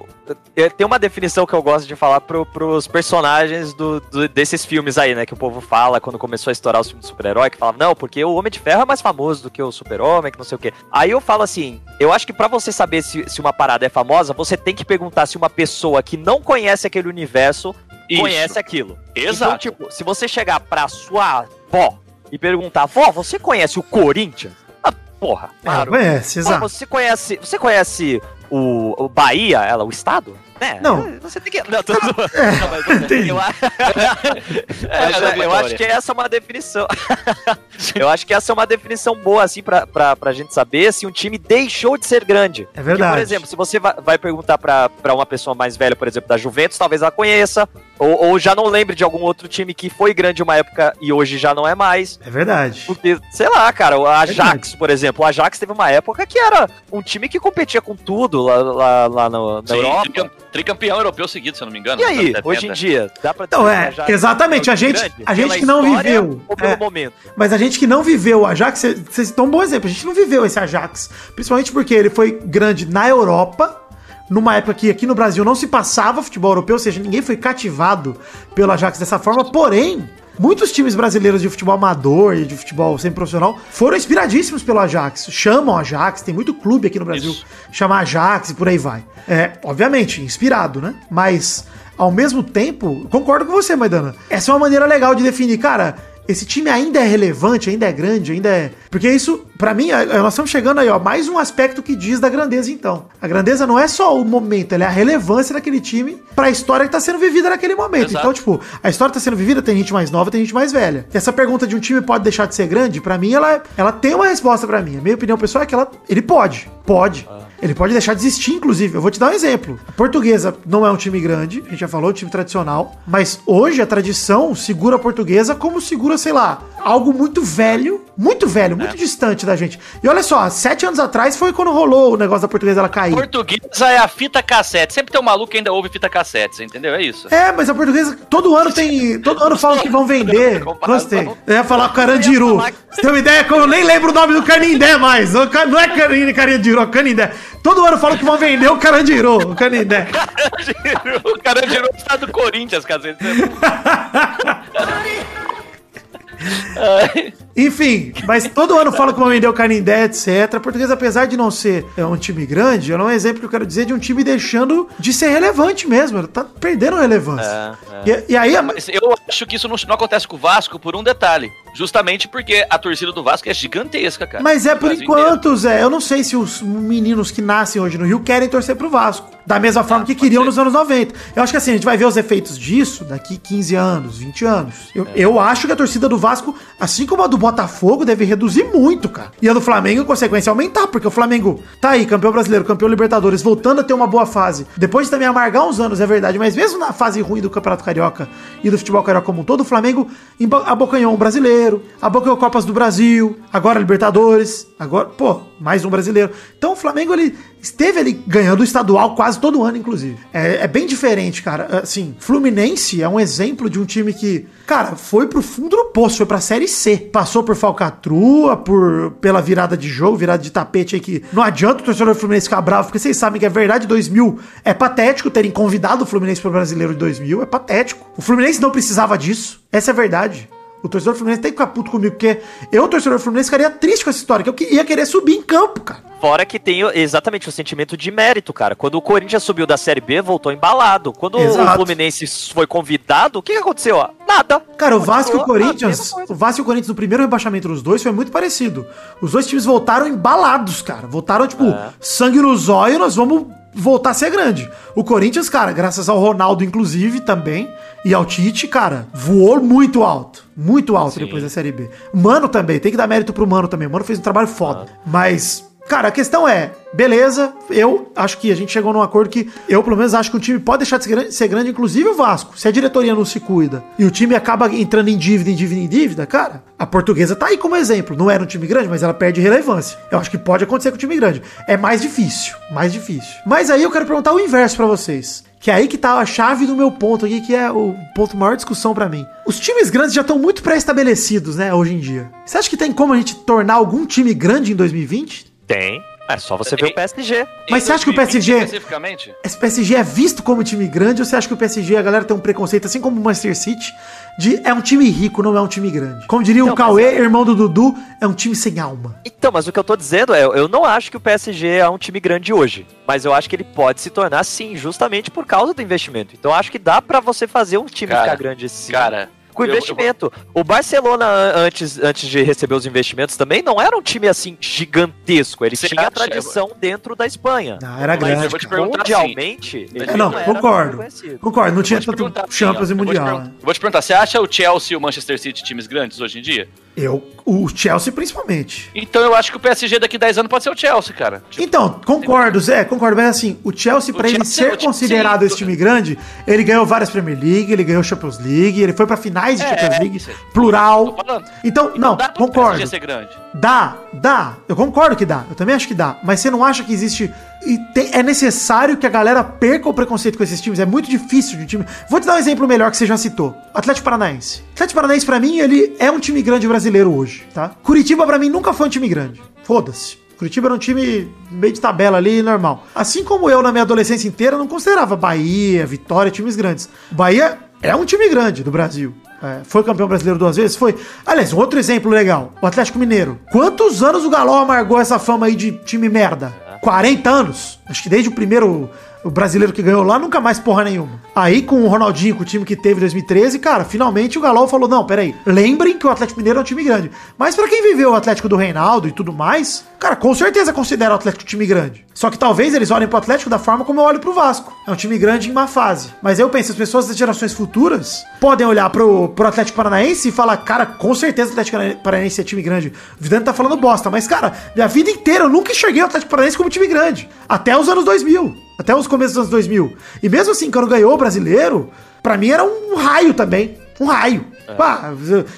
Tem uma definição que eu gosto de falar pro, pros personagens do, do- desses filmes aí, né? Que o povo fala quando começou a estourar os filmes de super-herói, que falava, não, porque o Homem de Ferro é mais famoso do que o Super-Homem, que não sei o quê. Aí eu falo assim, eu acho que pra você saber se, se uma parada é famosa, você tem que perguntar se uma pessoa que não conhece aquele universo Isso. conhece aquilo. Exato. Então, tipo, se você chegar pra sua avó e perguntar, vó, você conhece o Corinthians? Ah, porra, claro. Conhece, exato. você conhece, você conhece o, o Bahia, ela, o estado? É, Não. Você tem que. Não, tô zoando. Não, mas você- eu, a- (laughs) É, Mas eu- eu acho que essa é uma definição. (laughs) eu acho que essa é uma definição boa, assim, pra, pra, pra gente saber se um time deixou de ser grande. É verdade. Porque, por exemplo, se você vai, vai perguntar pra, pra uma pessoa mais velha, por exemplo, da Juventus, talvez ela conheça. Ou, ou já não lembre de algum outro time que foi grande uma época e hoje já não é mais. É verdade. Porque, sei lá, cara, o Ajax, Verdade. por exemplo. O Ajax teve uma época que era um time que competia com tudo lá, lá, lá no- na Sim, Europa. Tricam- tricampeão europeu seguido, se eu não me engano. E aí, hoje em 70. dia, dá pra Então, é, exatamente, é a gente- a gente que não viveu, Ou pelo é. momento. Mas a gente que não viveu o Ajax, vocês citou um bom exemplo, a gente não viveu esse Ajax. Principalmente porque ele foi grande na Europa, numa época que aqui no Brasil não se passava futebol europeu, ou seja, ninguém foi cativado pelo Ajax dessa forma, porém. Muitos times brasileiros de futebol amador e de futebol sem profissional foram inspiradíssimos pelo Ajax. Chamam Ajax, tem muito clube aqui no Brasil Isso. chama Ajax e por aí vai. É, obviamente, inspirado, né? Mas, ao mesmo tempo, concordo com você, Maidana. Essa é uma maneira legal de definir, cara. Esse time ainda é relevante, ainda é grande, ainda é. Porque isso, pra mim, é- nós estamos chegando aí, ó, mais um aspecto que diz da grandeza, então. A grandeza não é só o momento, ela é a relevância daquele time pra história que tá sendo vivida naquele momento. Exato. Então, tipo, a história tá sendo vivida, tem gente mais nova, tem gente mais velha. E essa pergunta de um time pode deixar de ser grande, pra mim, ela, ela tem uma resposta pra mim. A minha opinião pessoal é que ela, ele pode. Pode. Ele pode deixar de existir, inclusive. Eu vou te dar um exemplo. A portuguesa não é um time grande, a gente já falou, um time tradicional. Mas hoje a tradição segura a portuguesa como segura, sei lá, algo muito velho, muito velho, muito distante da gente. E olha só, sete anos atrás foi quando rolou o negócio da portuguesa ela cair. Portuguesa é a fita cassete. Sempre tem um maluco que ainda ouve fita cassete, entendeu? É isso. É, mas a portuguesa todo ano tem. Todo ano falam que vão vender. (laughs) Gostei. Eu ia falar Carandiru. Você tem uma ideia eu nem lembro o nome do Canindé mais. Não é Carandiru, é Canindé. Todo ano falam que vão vender o Carandiru, o Canindé. (laughs) o cara tirou o estado do Corinthians, cacete. (laughs) Enfim, mas todo ano falam que o Canindé, etc. A portuguesa, apesar de não ser é, um time grande, ela é um exemplo que eu quero dizer de um time deixando de ser relevante mesmo. Ela tá perdendo relevância. E, e aí, a- eu acho que isso não, não acontece com o Vasco por um detalhe. Justamente porque a torcida do Vasco é gigantesca, cara. Mas é por enquanto, Zé. Eu não sei se os meninos que nascem hoje no Rio querem torcer pro Vasco. Da mesma forma que queriam ser. nos anos 90. Eu acho que assim, a gente vai ver os efeitos disso daqui 15 anos, 20 anos. Eu, É. eu acho que a torcida do Vasco, assim como a do Botafogo, deve reduzir muito, cara. E a do Flamengo, consequência, aumentar. Porque o Flamengo tá aí, campeão brasileiro, campeão Libertadores, voltando a ter uma boa fase. Depois de também amargar uns anos, é verdade. Mas mesmo na fase ruim do Campeonato Carioca e do futebol carioca como um todo, o Flamengo abocanhou um brasileiro, abocanhou Copas do Brasil, agora Libertadores, agora, pô, mais um brasileiro. Então o Flamengo, ele esteve ali ganhando o estadual quase todo ano, inclusive. É, é bem diferente, cara. Assim, Fluminense é um exemplo de um time que, cara, foi pro fundo do poço, foi pra Série C. Passou por falcatrua, por, pela virada de jogo, virada de tapete aí que não adianta o torcedor do Fluminense ficar bravo, porque vocês sabem que a verdade 2000 é patético terem convidado o Fluminense pro Brasileiro de 2000, é patético. O Fluminense não precisava disso, essa é a verdade. O torcedor do Fluminense tem que ficar puto comigo, porque eu, torcedor do Fluminense, ficaria triste com essa história, que eu ia querer subir em campo, cara. Fora que tem exatamente o sentimento de mérito, cara. Quando o Corinthians subiu da Série B, voltou embalado. Quando Exato. o Fluminense foi convidado, o que, que aconteceu? ó? Nada. Cara, o Vasco e o Corinthians, o Vasco e o Corinthians no primeiro rebaixamento dos dois foi muito parecido. Os dois times voltaram embalados, cara. Voltaram, tipo, É. sangue no zóio, nós vamos voltar a ser grande. O Corinthians, cara, graças ao Ronaldo, inclusive, também, e ao Tite, cara, voou muito alto. Muito alto depois da Série B. Mano também, tem que dar mérito pro Mano também. O Mano fez um trabalho foda. Mas, cara, a questão é, beleza, eu acho que a gente chegou num acordo que eu, pelo menos, acho que o time pode deixar de ser grande, ser grande, inclusive o Vasco. Se a diretoria não se cuida e o time acaba entrando em dívida, em dívida, em dívida, cara, a portuguesa tá aí como exemplo. Não era um time grande, mas ela perde relevância. Eu acho que pode acontecer com o time grande. É mais difícil, mais difícil. Mas aí eu quero perguntar o inverso pra vocês. Que é aí que tá a chave do meu ponto aqui, que é o ponto maior discussão pra mim. Os times grandes já estão muito pré-estabelecidos, né, hoje em dia. Você acha que tem como a gente tornar algum time grande em 2020? Tem. É só você ver o PSG. Mas você acha que o 2020 PSG Especificamente? esse PSG é visto como time grande ou você acha que o PSG, a galera tem um preconceito, assim como o Manchester City, de é um time rico, não é um time grande? Como diria o Então, mas Cauê, é- irmão do Dudu, é um time sem alma. Então, mas o que eu tô dizendo é, eu não acho que o PSG é um time grande hoje. Mas eu acho que ele pode se tornar sim, justamente por causa do investimento. Então eu acho que dá pra você fazer um time Cara, ficar grande sim. Cara, com eu- eu- investimento. O Barcelona, an- antes, antes de receber os investimentos, também não era um time assim gigantesco. Ele Você tinha a acha? tradição dentro da Espanha. Não, era Mas grande. eu vou te perguntar mundialmente, É, não, era concordo. Concordo, não tinha tanto assim, Champions ó, e eu vou te Mundial. né? eu Vou te perguntar, você acha o Chelsea e o Manchester City times grandes hoje em dia? Eu, o Chelsea principalmente. Então eu acho que o PSG daqui 10 anos pode ser o Chelsea, cara. Tipo, Então, concordo, Zé, concordo. Mas assim, o Chelsea, O pra ele ser Chelsea- considerado sim. esse time grande, ele ganhou várias Premier League, ele ganhou Champions League, ele foi pra finais de É, Champions League, sim. plural. Falando. Então, não, dá concordo. PSG ser grande. Dá, dá. Eu concordo que dá. Eu também acho que dá. Mas você não acha que existe. E tem- é necessário que a galera perca o preconceito com esses times. É muito difícil de um time. Vou te dar um exemplo melhor que você já citou: Atlético Paranaense. Atlético Paranaense, pra mim, ele é um time grande brasileiro hoje, tá? Curitiba, pra mim, nunca foi um time grande. Foda-se. Curitiba era um time meio de tabela ali, normal. Assim como eu, na minha adolescência inteira, não considerava Bahia, Vitória times grandes. Bahia é um time grande do Brasil. É, foi campeão brasileiro duas vezes? Foi. Aliás, um outro exemplo legal: o Atlético Mineiro. Quantos anos o Galol amargou essa fama aí de time merda? 40 anos? Acho que desde o primeiro o brasileiro que ganhou lá, nunca mais porra nenhuma. Aí com o Ronaldinho, com o time que teve em 2013, cara, finalmente o Galol falou: não, peraí, lembrem que o Atlético Mineiro é um time grande. Mas pra quem viveu o Atlético do Reinaldo e tudo mais, cara, com certeza considera o Atlético um time grande. Só que talvez eles olhem pro Atlético da forma como eu olho pro Vasco. É um time grande em má fase. Mas eu penso, as pessoas das gerações futuras podem olhar pro, pro Atlético Paranaense e falar, cara, com certeza o Atlético Paranaense é time grande. O Vidano tá falando bosta, mas, cara, minha vida inteira eu nunca enxerguei o Atlético Paranaense como time grande. Até os anos 2000. Até os começos dos anos 2000. E mesmo assim, quando ganhou o brasileiro, pra mim era um raio também. Um raio. Pá,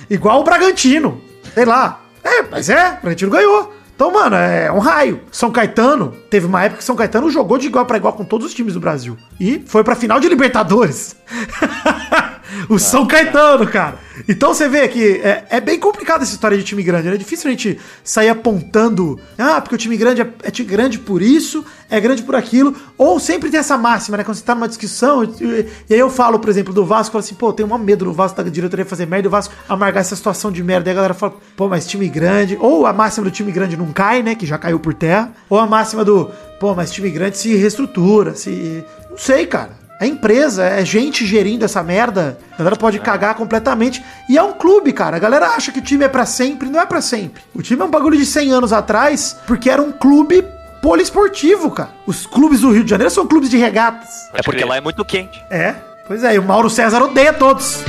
igual o Bragantino. Sei lá. É, mas é, o Bragantino ganhou. Então, mano, é um raio. São Caetano, teve uma época que São Caetano jogou de igual pra igual com todos os times do Brasil. E foi pra final de Libertadores. (laughs) o São Caetano, cara. Então você vê que é, é bem complicado essa história de time grande, né? É difícil a gente sair apontando, ah, porque o time grande é, é time grande por isso, é grande por aquilo, ou sempre tem essa máxima, né? Quando você tá numa discussão, e, e aí eu falo, por exemplo, do Vasco, eu falo assim, pô, tenho um medo do Vasco da diretoria fazer merda, e o Vasco amargar essa situação de merda. E a galera fala, pô, mas time grande, ou a máxima do time grande não cai, né? Que já caiu por terra, ou a máxima do, pô, mas time grande se reestrutura, se. Não sei, cara. É empresa, é gente gerindo essa merda. A galera pode cagar completamente. E é um clube, cara. A galera acha que o time é para sempre, não é para sempre. O time é um bagulho de 100 anos atrás, porque era um clube poliesportivo, cara. Os clubes do Rio de Janeiro são clubes de regatas. É porque lá é muito quente. É, pois é. E o Mauro César odeia todos.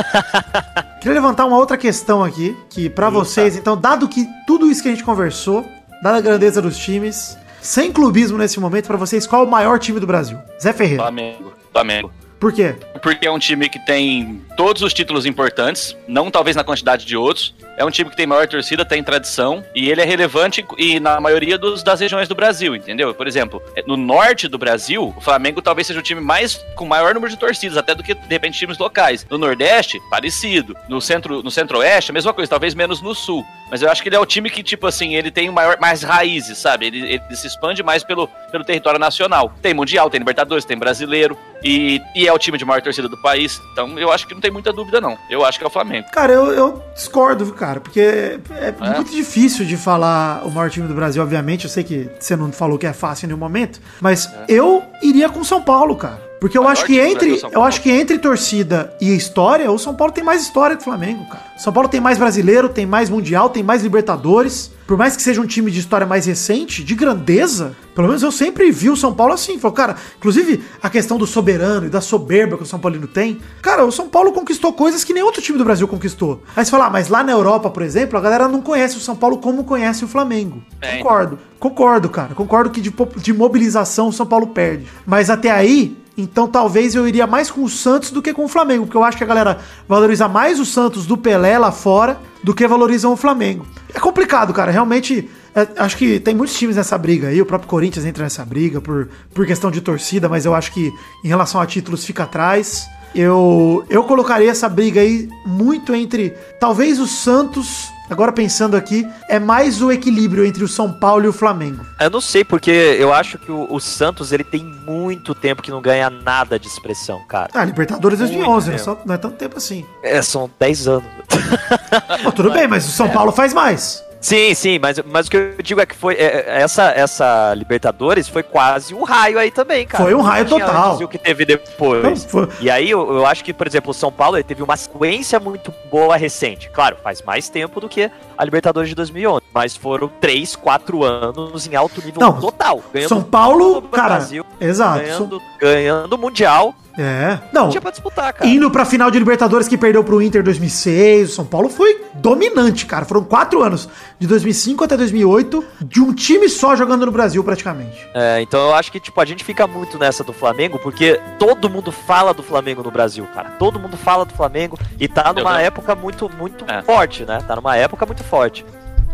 (laughs) Queria levantar uma outra questão aqui, que para vocês, então, dado que tudo isso que a gente conversou, dada a grandeza dos times, sem clubismo nesse momento, pra vocês, qual é o maior time do Brasil? Zé Ferreira. Flamengo. Flamengo. Por quê? Porque é um time que tem todos os títulos importantes, não talvez na quantidade de outros. É um time que tem maior torcida, tem tradição, e ele é relevante e na maioria dos, das regiões do Brasil, entendeu? Por exemplo, no norte do Brasil, o Flamengo talvez seja o time mais com maior número de torcidas, até do que, de repente, times locais. No Nordeste, parecido. No centro, no centro-oeste, a mesma coisa, talvez menos no sul. Mas eu acho que ele é o time que, tipo assim, ele tem maior, mais raízes, sabe? Ele, ele se expande mais pelo, pelo território nacional. Tem Mundial, tem Libertadores, tem Brasileiro. E, e é o time de maior torcida do país. Então eu acho que não tem muita dúvida, não. Eu acho que é o Flamengo. Cara, eu, eu discordo, cara, porque é, é, muito difícil de falar o maior time do Brasil, obviamente. Eu sei que você não falou que é fácil em nenhum momento, mas eu iria com São Paulo, cara. Porque eu acho que entre, eu acho que entre torcida e história, o São Paulo tem mais história que o Flamengo, cara. São Paulo tem mais brasileiro, tem mais mundial, tem mais Libertadores. Por mais que seja um time de história mais recente, de grandeza, pelo menos eu sempre vi o São Paulo assim. Falou, cara, inclusive a questão do soberano e da soberba que o São Paulino tem. Cara, o São Paulo conquistou coisas que nenhum outro time do Brasil conquistou. Aí você fala, ah, mas lá na Europa, por exemplo, a galera não conhece o São Paulo como conhece o Flamengo. É, Concordo. Concordo, cara. Concordo que de, de mobilização o São Paulo perde. Mas até aí, então talvez eu iria mais com o Santos do que com o Flamengo, porque eu acho que a galera valoriza mais o Santos do Pelé lá fora do que valorizam o Flamengo. É complicado, cara. Realmente, é, acho que tem muitos times nessa briga aí. O próprio Corinthians entra nessa briga por, por questão de torcida, mas eu acho que em relação a títulos fica atrás. Eu, eu colocaria essa briga aí muito entre talvez o Santos. Agora pensando aqui, é mais o equilíbrio entre o São Paulo e o Flamengo. Eu não sei, porque eu acho que o, o Santos ele tem muito tempo que não ganha nada de expressão, cara. Ah, Libertadores 2011, não é, só- não é tanto tempo assim. É, são 10 anos. (laughs) Pô, tudo bem, mas o São Paulo faz mais. Sim, sim, mas, mas o que eu digo é que foi. é, é, essa, essa Libertadores foi quase um raio aí também, cara. Foi um raio total. E o que teve depois. Não, E aí eu, eu acho que, por exemplo, o São Paulo teve uma sequência muito boa recente. Claro, faz mais tempo do que a Libertadores de 2011. Mas foram 3, 4 anos em alto nível Não, total. São Paulo, cara, Brasil, exato. ganhando, ganhando Mundial. É. Não, tinha pra disputar, cara. indo pra final de Libertadores que perdeu pro Inter 2006, o São Paulo foi dominante, cara. Foram quatro anos, de 2005 até 2008, de um time só jogando no Brasil praticamente. É, então eu acho que, tipo, a gente fica muito nessa do Flamengo, porque todo mundo fala do Flamengo no Brasil, cara. Todo mundo fala do Flamengo e tá numa época muito, muito É. forte, né? Tá numa época muito forte.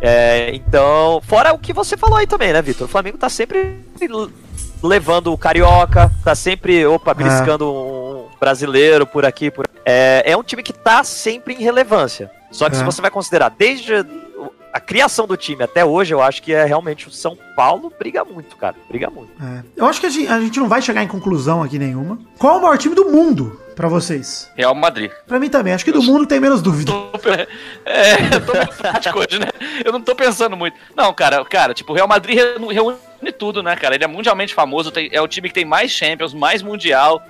É, então, fora o que você falou aí também, né, Vitor? O Flamengo tá sempre levando o Carioca, tá sempre, opa, beliscando um brasileiro por aqui, por é, é um time que tá sempre em relevância. Só que É. se você vai considerar desde a criação do time até hoje, eu acho que é realmente o São Paulo briga muito, cara. Briga muito. É. Eu acho que a gente, a gente não vai chegar em conclusão aqui nenhuma. Qual o maior time do mundo pra vocês? Real Madrid. Pra mim também. Acho que do mundo tem menos dúvida. (laughs) É, eu tô prático hoje, né? Eu não tô pensando muito. Não, cara, cara, tipo, o Real Madrid reúne reúne tudo, né, cara? Ele é mundialmente famoso, tem- é o time que tem mais Champions, mais Mundial,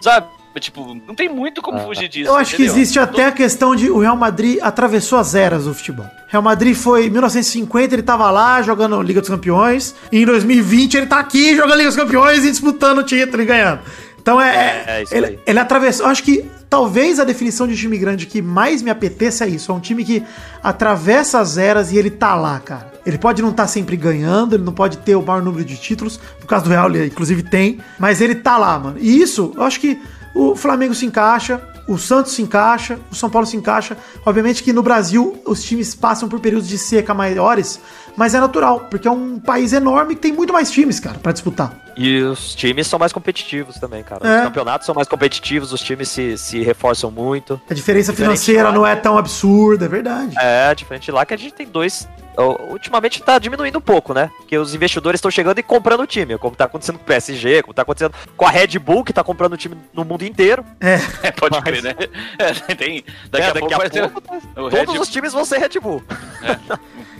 sabe? Tipo, não tem muito como fugir disso. Eu acho que entendeu? existe até a questão de o Real Madrid atravessou as eras do futebol. Real Madrid foi em 1950, ele tava lá jogando Liga dos Campeões. E em 2020 ele tá aqui jogando Liga dos Campeões e disputando o título e ganhando. Então é. É, é isso ele, aí. ele atravessou. Eu acho que talvez a definição de time grande que mais me apeteça é isso. É um time que atravessa as eras e ele tá lá, cara. Ele pode não estar sempre ganhando, ele não pode ter o maior número de títulos. No caso do Real, ele inclusive tem. Mas ele tá lá, mano. E isso, eu acho que o Flamengo se encaixa, o Santos se encaixa, o São Paulo se encaixa. Obviamente que no Brasil os times passam por períodos de seca maiores, mas é natural, porque é um país enorme que tem muito mais times, cara, pra disputar. E os times são mais competitivos também, cara. É. Os campeonatos são mais competitivos, os times se, se reforçam muito. A diferença Diferente financeira lá, não é tão absurda, é verdade. É, diferente lá que a gente tem dois. Ó, Ultimamente tá diminuindo um pouco, né? Porque os investidores estão chegando e comprando o time, como tá acontecendo com o PSG, como tá acontecendo com a Red Bull, que tá comprando o time no mundo inteiro. É, pode Mas- crer, né? (laughs) É, tem, daqui, É, a pouco vai ter pouco, todos Red, os times vão ser Red Bull.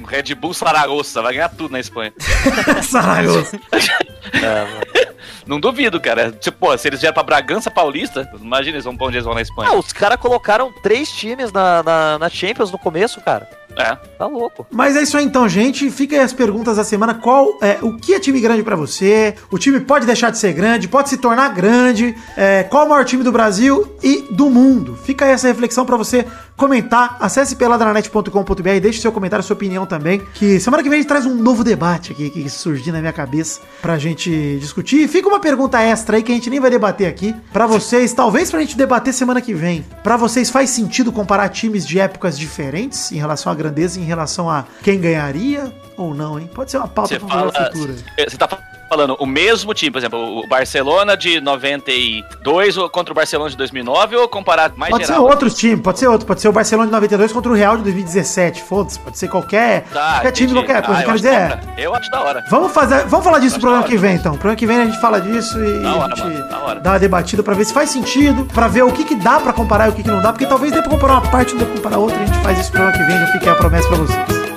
o Red Bull Saragossa, vai ganhar tudo na Espanha. (laughs) Saragossa. (laughs) É. Não duvido, cara. Tipo, pô, se eles vieram pra Bragança Paulista, imagina eles vão pra onde eles vão na Espanha. Ah, os caras colocaram três times na, na, na Champions no começo, cara. É. Tá louco. Mas é isso aí então, gente. Fica aí as perguntas da semana. Qual é o que é time grande pra você? O time pode deixar de ser grande, pode se tornar grande? É, qual o maior time do Brasil e do mundo? Fica aí essa reflexão pra você comentar. Acesse peladranet.com.br e deixe seu comentário, sua opinião também. Que semana que vem a gente traz um novo debate aqui que surgiu na minha cabeça pra gente discutir. E fica uma pergunta extra aí que a gente nem vai debater aqui pra vocês, talvez pra gente debater semana que vem. Pra vocês faz sentido comparar times de épocas diferentes em relação à grandeza, em relação a quem ganharia ou não, hein? Pode ser uma pauta Você pra fala. futura. Você tá falando o mesmo time, por exemplo, o Barcelona de 92 ou contra o Barcelona de 2009 ou comparar mais Pode ser geral? outros times, pode ser outro, pode ser o Barcelona de 92 contra o Real de 2017, foda-se, pode ser qualquer, Tá, qualquer time, qualquer coisa. Ah, Eu quero dizer, é. Eu acho da hora. Vamos fazer, vamos falar disso no programa que vem, então. No programa que vem a gente fala disso e Da hora, a gente mano, dá uma debatida pra ver se faz sentido, pra ver o que, que dá pra comparar e o que, que não dá, porque talvez dê pra comparar uma parte e não dê pra comparar outra. A gente faz isso no programa que vem, já fica aí a promessa pra vocês.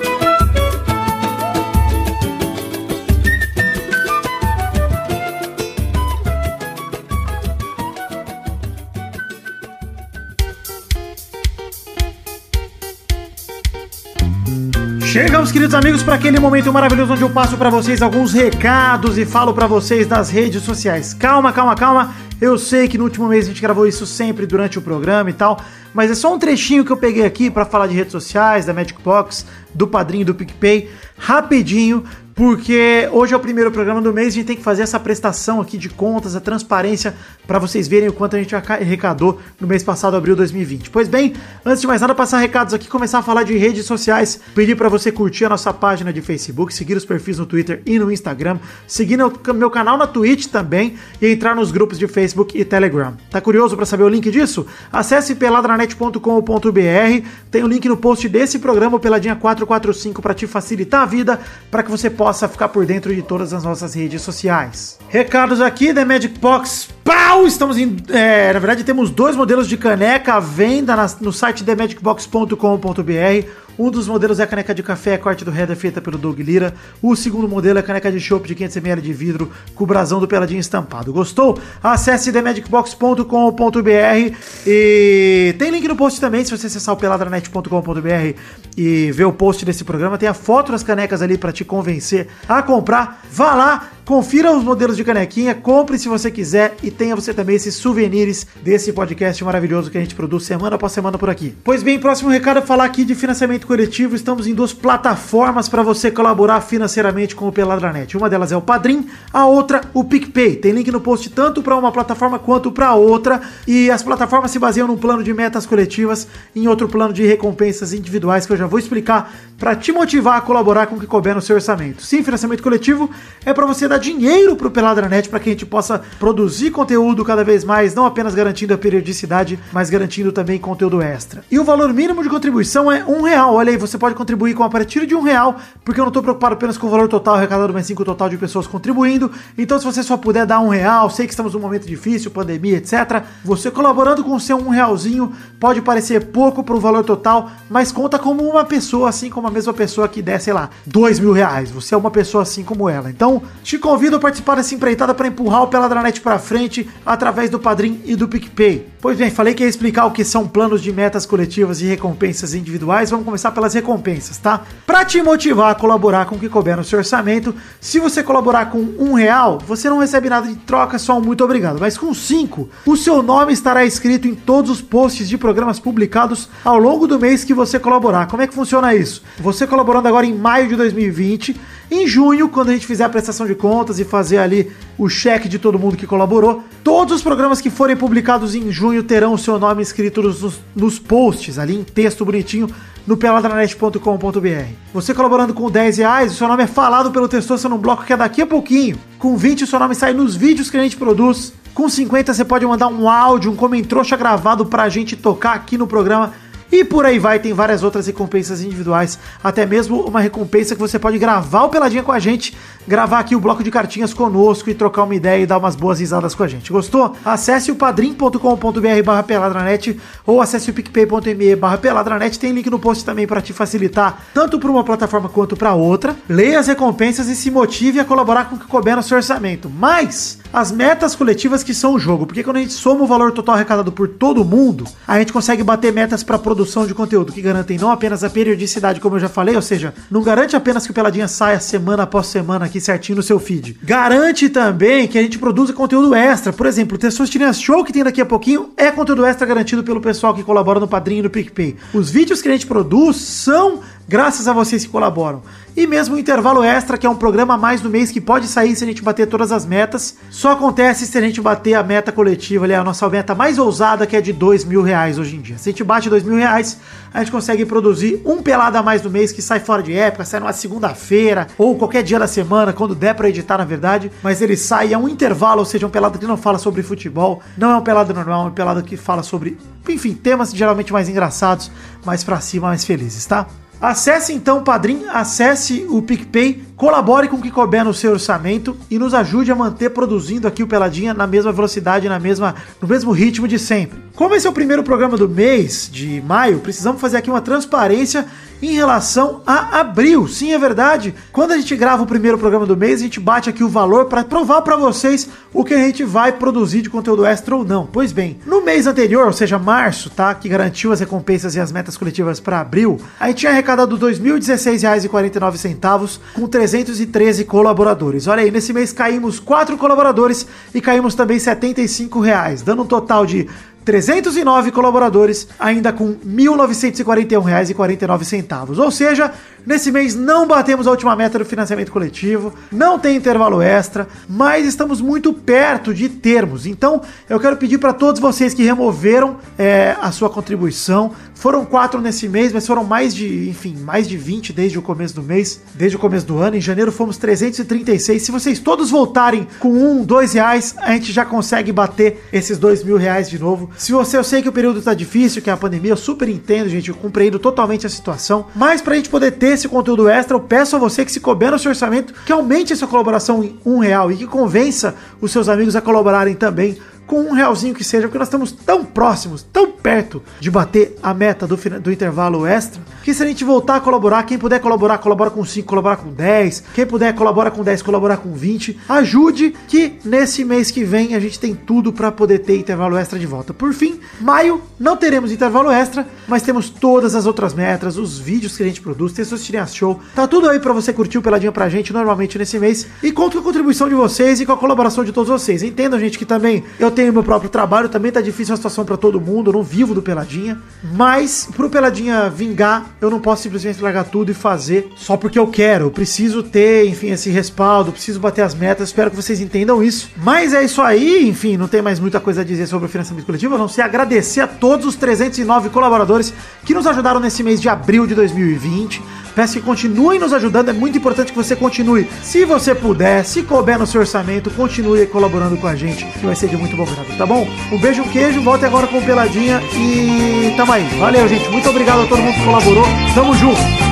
Chegamos, queridos amigos, para aquele momento maravilhoso onde eu passo para vocês alguns recados e falo para vocês das redes sociais. Calma, calma, calma. Eu sei que no último mês a gente gravou isso sempre durante o programa e tal, mas é só um trechinho que eu peguei aqui para falar de redes sociais, da Magic Box, do Padrinho, do PicPay, rapidinho, porque hoje é o primeiro programa do mês, a gente tem que fazer essa prestação aqui de contas, a transparência, para vocês verem o quanto a gente arrecadou no mês passado, abril de 2020. Pois bem, antes de mais nada, passar recados aqui, começar a falar de redes sociais, pedir para você curtir a nossa página de Facebook, seguir os perfis no Twitter e no Instagram, seguir meu canal na Twitch também e entrar nos grupos de Facebook e Telegram. Tá curioso para saber o link disso? Acesse peladranet.com.br, tem o link no post desse programa, Peladinha 445, para te facilitar a vida, para que você possa ficar por dentro de todas as nossas redes sociais. Recados aqui da Magic Box. Pau! Estamos em. é, na verdade, temos dois modelos de caneca à venda nas- no site themagicbox.com.br. Um dos modelos é a caneca de café, a corte do header feita pelo Doug Lira. O segundo modelo é a caneca de chopp de 500ml de vidro com o brasão do Peladinho estampado. Gostou? Acesse themagicbox.com.br e tem link no post também, se você acessar o peladranet.com.br e ver o post desse programa, tem a foto das canecas ali para te convencer a comprar. Vá lá, confira os modelos de canequinha, compre se você quiser e tenha você também esses souvenirs desse podcast maravilhoso que a gente produz semana após semana por aqui. Pois bem, próximo recado é falar aqui de financiamento coletivo. Estamos em duas plataformas para você colaborar financeiramente com o Peladranet. Uma delas é o Padrim, a outra o PicPay. Tem link no post tanto para uma plataforma quanto para outra e as plataformas se baseiam num plano de metas coletivas em outro plano de recompensas individuais que eu já vou explicar para te motivar a colaborar com o que couber no seu orçamento. Sim, financiamento coletivo é para você dar dar dinheiro pro Peladranet para que a gente possa produzir conteúdo cada vez mais, não apenas garantindo a periodicidade, mas garantindo também conteúdo extra. E o valor mínimo de contribuição é um real. Olha aí, você pode contribuir com a partir de um real, porque eu não tô preocupado apenas com o valor total arrecadado, mas sim com o total de pessoas contribuindo. Então, se você só puder dar um real, sei que estamos num momento difícil, pandemia, etc. Você colaborando com o seu um realzinho pode parecer pouco pro valor total, mas conta como uma pessoa, assim como a mesma pessoa que der, sei lá, dois mil reais. Você é uma pessoa assim como ela. Então, te convido a participar dessa empreitada para empurrar o Peladranet para frente através do Padrim e do PicPay. Pois bem, falei que ia explicar o que são planos de metas coletivas e recompensas individuais. Vamos começar pelas recompensas, tá? Para te motivar a colaborar com o que couber no seu orçamento, se você colaborar com um real, você não recebe nada de troca, só um muito obrigado. Mas com cinco, o seu nome estará escrito em todos os posts de programas publicados ao longo do mês que você colaborar. Como é que funciona isso? Você colaborando agora em maio de 2020 em junho, quando a gente fizer a prestação de contas e fazer ali o cheque de todo mundo que colaborou, todos os programas que forem publicados em junho terão o seu nome escrito nos, nos posts, ali em texto bonitinho, no peladranet.com.br. Você colaborando com 10 reais, o seu nome é falado pelo Testosta num bloco que é daqui a pouquinho. Com 20, o seu nome sai nos vídeos que a gente produz. Com 50, você pode mandar um áudio, um comentrouxa gravado pra gente tocar aqui no programa e por aí vai, tem várias outras recompensas individuais, até mesmo uma recompensa que você pode gravar o Peladinha com a gente, gravar aqui o bloco de cartinhas conosco e trocar uma ideia e dar umas boas risadas com a gente. Gostou? Acesse o padrim.com.br barra peladranet ou acesse o picpay.me barra peladranet, tem link no post também para te facilitar, tanto para uma plataforma quanto para outra. Leia as recompensas e se motive a colaborar com o que couber no seu orçamento. Mas as metas coletivas que são o jogo, porque quando a gente soma o valor total arrecadado por todo mundo, a gente consegue bater metas para produção de conteúdo que garantem não apenas a periodicidade, como eu já falei, ou seja, não garante apenas que o Peladinha saia semana após semana aqui certinho no seu feed. Garante também que a gente produza conteúdo extra. Por exemplo, o Testosterona Show que tem daqui a pouquinho é conteúdo extra garantido pelo pessoal que colabora no Padrinho e no PicPay. Os vídeos que a gente produz são graças a vocês que colaboram. E mesmo o intervalo extra, que é um programa a mais no mês que pode sair se a gente bater todas as metas, só acontece se a gente bater a meta coletiva, ali, a nossa meta mais ousada, que é de dois mil reais hoje em dia. Se a gente bate dois mil reais, a gente consegue produzir um pelado a mais no mês que sai fora de época, sai numa segunda-feira ou qualquer dia da semana, quando der para editar, na verdade. Mas ele sai, é um intervalo, ou seja, um pelado que não fala sobre futebol, não é um pelado normal, é um pelado que fala sobre, enfim, temas geralmente mais engraçados, mais pra cima, mais felizes, tá? Acesse então o Padrim, acesse o PicPay, colabore com o que couber no seu orçamento e nos ajude a manter produzindo aqui o Peladinha na mesma velocidade, na mesma, no mesmo ritmo de sempre. Como esse é o primeiro programa do mês de maio, precisamos fazer aqui uma transparência em relação a abril. Sim, é verdade. Quando a gente grava o primeiro programa do mês, a gente bate aqui o valor para provar para vocês o que a gente vai produzir de conteúdo extra ou não. Pois bem, no mês anterior, ou seja, março, tá, que garantiu as recompensas e as metas coletivas para abril, a gente tinha arrecadado R$ 2.016,49 com 313 colaboradores. Olha aí, nesse mês caímos 4 colaboradores e caímos também 75 reais, dando um total de 309 colaboradores, ainda com R$ 1.941,49. Ou seja, nesse mês não batemos a última meta do financiamento coletivo, não tem intervalo extra, mas estamos muito perto de termos. Então, eu quero pedir para todos vocês que removeram é, a sua contribuição. Foram quatro nesse mês, mas foram mais de, enfim, mais de 20 desde o começo do mês, desde o começo do ano. Em janeiro fomos 336. Se vocês todos voltarem com um, dois reais, a gente já consegue bater esses dois mil reais de novo. Se você, eu sei que o período tá difícil, que é a pandemia, eu super entendo, gente, eu compreendo totalmente a situação. Mas pra gente poder ter esse conteúdo extra, eu peço a você que se couber no seu orçamento, que aumente essa colaboração em um real e que convença os seus amigos a colaborarem também com um realzinho que seja, porque nós estamos tão próximos, tão perto de bater a meta do, do intervalo extra, que se a gente voltar a colaborar, quem puder colaborar, colabora com 5, colabora com 10, quem puder colabora com 10, colabora com 20, ajude que nesse mês que vem a gente tem tudo para poder ter intervalo extra de volta. Por fim, maio não teremos intervalo extra, mas temos todas as outras metas, os vídeos que a gente produz, tem a Show, tá tudo aí para você curtir o Peladinha pra gente normalmente nesse mês, e conto com a contribuição de vocês e com a colaboração de todos vocês. Entendam, gente, que também eu tenho meu próprio trabalho, também tá difícil a situação para todo mundo, eu não vivo do Peladinha, mas pro Peladinha vingar, eu não posso simplesmente largar tudo e fazer só porque eu quero. Eu preciso ter, enfim, esse respaldo, preciso bater as metas, espero que vocês entendam isso. Mas é isso aí, enfim, não tem mais muita coisa a dizer sobre o financiamento coletivo, a não ser agradecer a todos os 309 colaboradores que nos ajudaram nesse mês de abril de 2020 Peço que continuem nos ajudando, é muito importante que você continue. Se você puder, se couber no seu orçamento, continue colaborando com a gente, que vai ser de muito bom grado, tá bom? Um beijo, um queijo, volte agora com o Peladinha e tamo aí. Valeu, gente. Muito obrigado a todo mundo que colaborou. Tamo junto.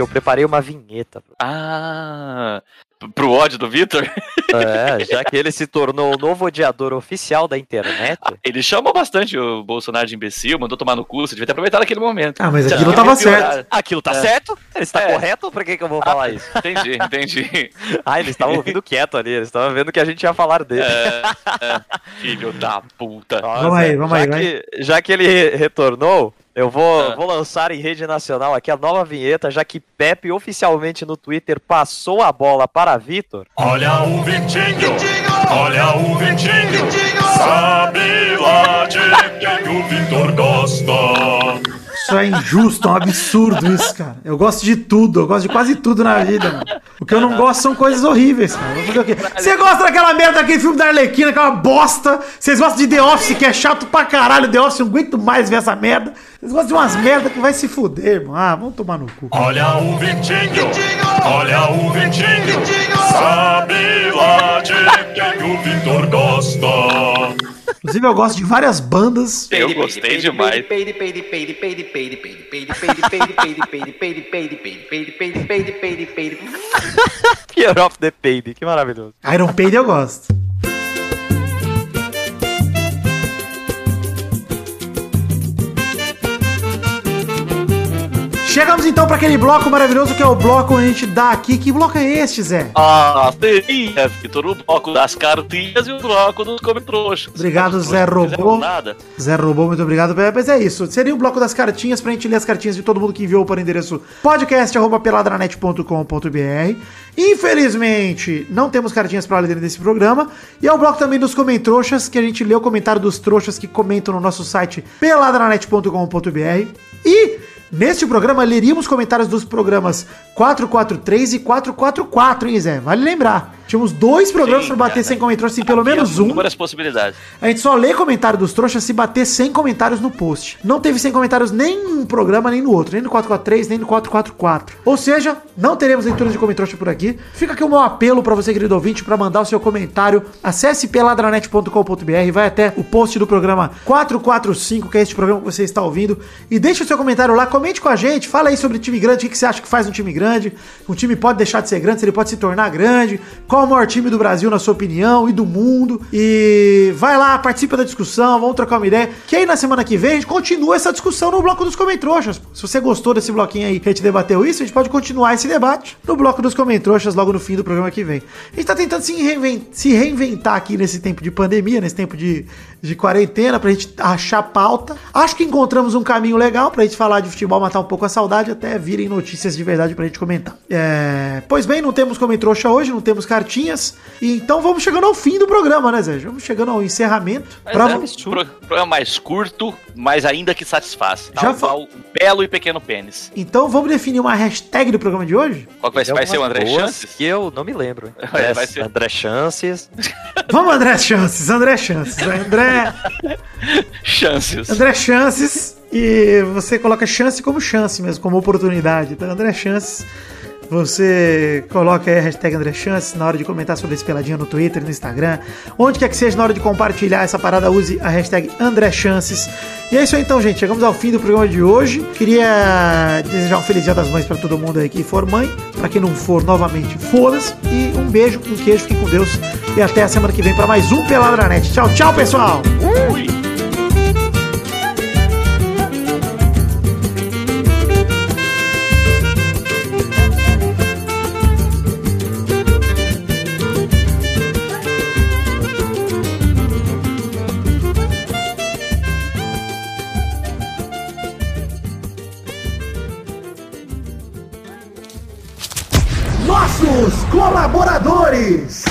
Que eu preparei uma vinheta. Ah, pro ódio do Vitor? (laughs) É, já que ele se tornou o novo odiador oficial da internet. Ele chamou bastante o Bolsonaro de imbecil, mandou tomar no cu, você devia ter aproveitado aquele momento. Ah, mas Já aquilo tava certo. Aquilo tá É. certo? Ele está É. correto? Por que, que eu vou falar isso? (laughs) Entendi, entendi. Ah, eles estavam ouvindo quieto ali, eles estavam vendo que a gente ia falar dele. É, é, filho da puta. Nossa, Vamos aí, vamos já aí, que, Já que ele re- retornou, eu vou, Ah. vou lançar em rede nacional aqui a nova vinheta, já que Pepe oficialmente no Twitter passou a bola para Vitor. Olha o Vitinho, olha o Vitinho, sabe lá de quem o Vitor gosta. Isso é injusto, é um absurdo isso, cara. Eu gosto de tudo, eu gosto de quase tudo na vida, mano. O que eu não gosto são coisas horríveis, cara. Você gosta daquela merda daquele filme da Arlequina, que uma bosta. Vocês gostam de The Office, que é chato pra caralho. The Office, eu não aguento mais ver essa merda. Vocês gostam de umas merdas que vai se fuder, irmão. Ah, vamos tomar no cu. Olha o Vitinho, olha o Vitinho, sabe lá de quem o Vitor gosta. Inclusive, eu gosto de várias bandas. Eu gostei demais. Fear of the pay que maravilhoso. Iron pay eu gosto. Chegamos então para aquele bloco maravilhoso que é o bloco onde a gente dá aqui. Que bloco é este, Zé? Ah, seria, Vitor, o bloco das cartinhas e o bloco dos comentários. Obrigado, Zé Robô. Nada. Zé Robô, muito obrigado. Mas é isso. Seria o bloco das cartinhas pra gente ler as cartinhas de todo mundo que enviou para o endereço podcast.peladranet.com.br. Infelizmente, não temos cartinhas para ler desse programa. E é o bloco também dos comentroxas, que a gente lê o comentário dos trouxas que comentam no nosso site peladranet.com.br. E neste programa leríamos comentários dos programas 443 e 444, hein, Zé? Vale lembrar. Tínhamos dois programas para bater cara. sem comentários, assim, pelo menos um. Inúmeras possibilidades. A gente só lê comentário dos trouxas se bater 100 comentários no post. Não teve 100 comentários nem num programa, nem no outro. Nem no 443, nem no 444. Ou seja, não teremos leitura de comentários por aqui. Fica aqui o meu apelo pra você, querido ouvinte, pra mandar o seu comentário. Acesse peladranet.com.br, vai até o post do programa 445, que é este programa que você está ouvindo, e deixe o seu comentário lá, comente com a gente, fala aí sobre time grande, o que que você acha que faz um time grande. Um time pode deixar de ser grande, se ele pode se tornar grande. Qual o maior time do Brasil, na sua opinião, e do mundo. E vai lá, participa da discussão, vamos trocar uma ideia. Que aí na semana que vem a gente continua essa discussão no bloco dos comentroxas. Se você gostou desse bloquinho aí que a gente debateu isso, a gente pode continuar esse debate no bloco dos comentroxas logo no fim do programa que vem. A gente tá tentando se, se reinventar aqui nesse tempo de pandemia, nesse tempo de, de quarentena, pra gente achar pauta. Acho que encontramos um caminho legal pra gente falar de futebol, matar um pouco a saudade, até virem notícias de verdade pra gente comentar. É, Pois bem, não temos comentroxa hoje, não temos cartinhas. E então vamos chegando ao fim do programa, né, Zé? Vamos chegando ao encerramento. Mas Pra- é um pro- programa mais curto, mas ainda que satisfaz. Já Tal fa- qual belo e pequeno pênis. Então vamos definir uma hashtag do programa de hoje? Qual que vai ser? Vai ser o André Chances? Que eu não me lembro. É, (laughs) vai ser. André Chances. (laughs) Vamos, André Chances, André Chances. André, (laughs) Chances. André Chances. E você coloca chance como chance mesmo, como oportunidade. Então, André Chances. Você coloca aí a hashtag André Chances na hora de comentar sobre esse peladinho no Twitter, no Instagram. Onde quer que seja, na hora de compartilhar essa parada, use a hashtag André Chances. E é isso aí então, gente. Chegamos ao fim do programa de hoje. Queria desejar um feliz dia das mães pra todo mundo aí que for mãe. Pra quem não for, novamente, foda-se. E um beijo, um queijo, fiquem com Deus. E até a semana que vem pra mais um Peladranet. Tchau, tchau, pessoal! Ui. Amores!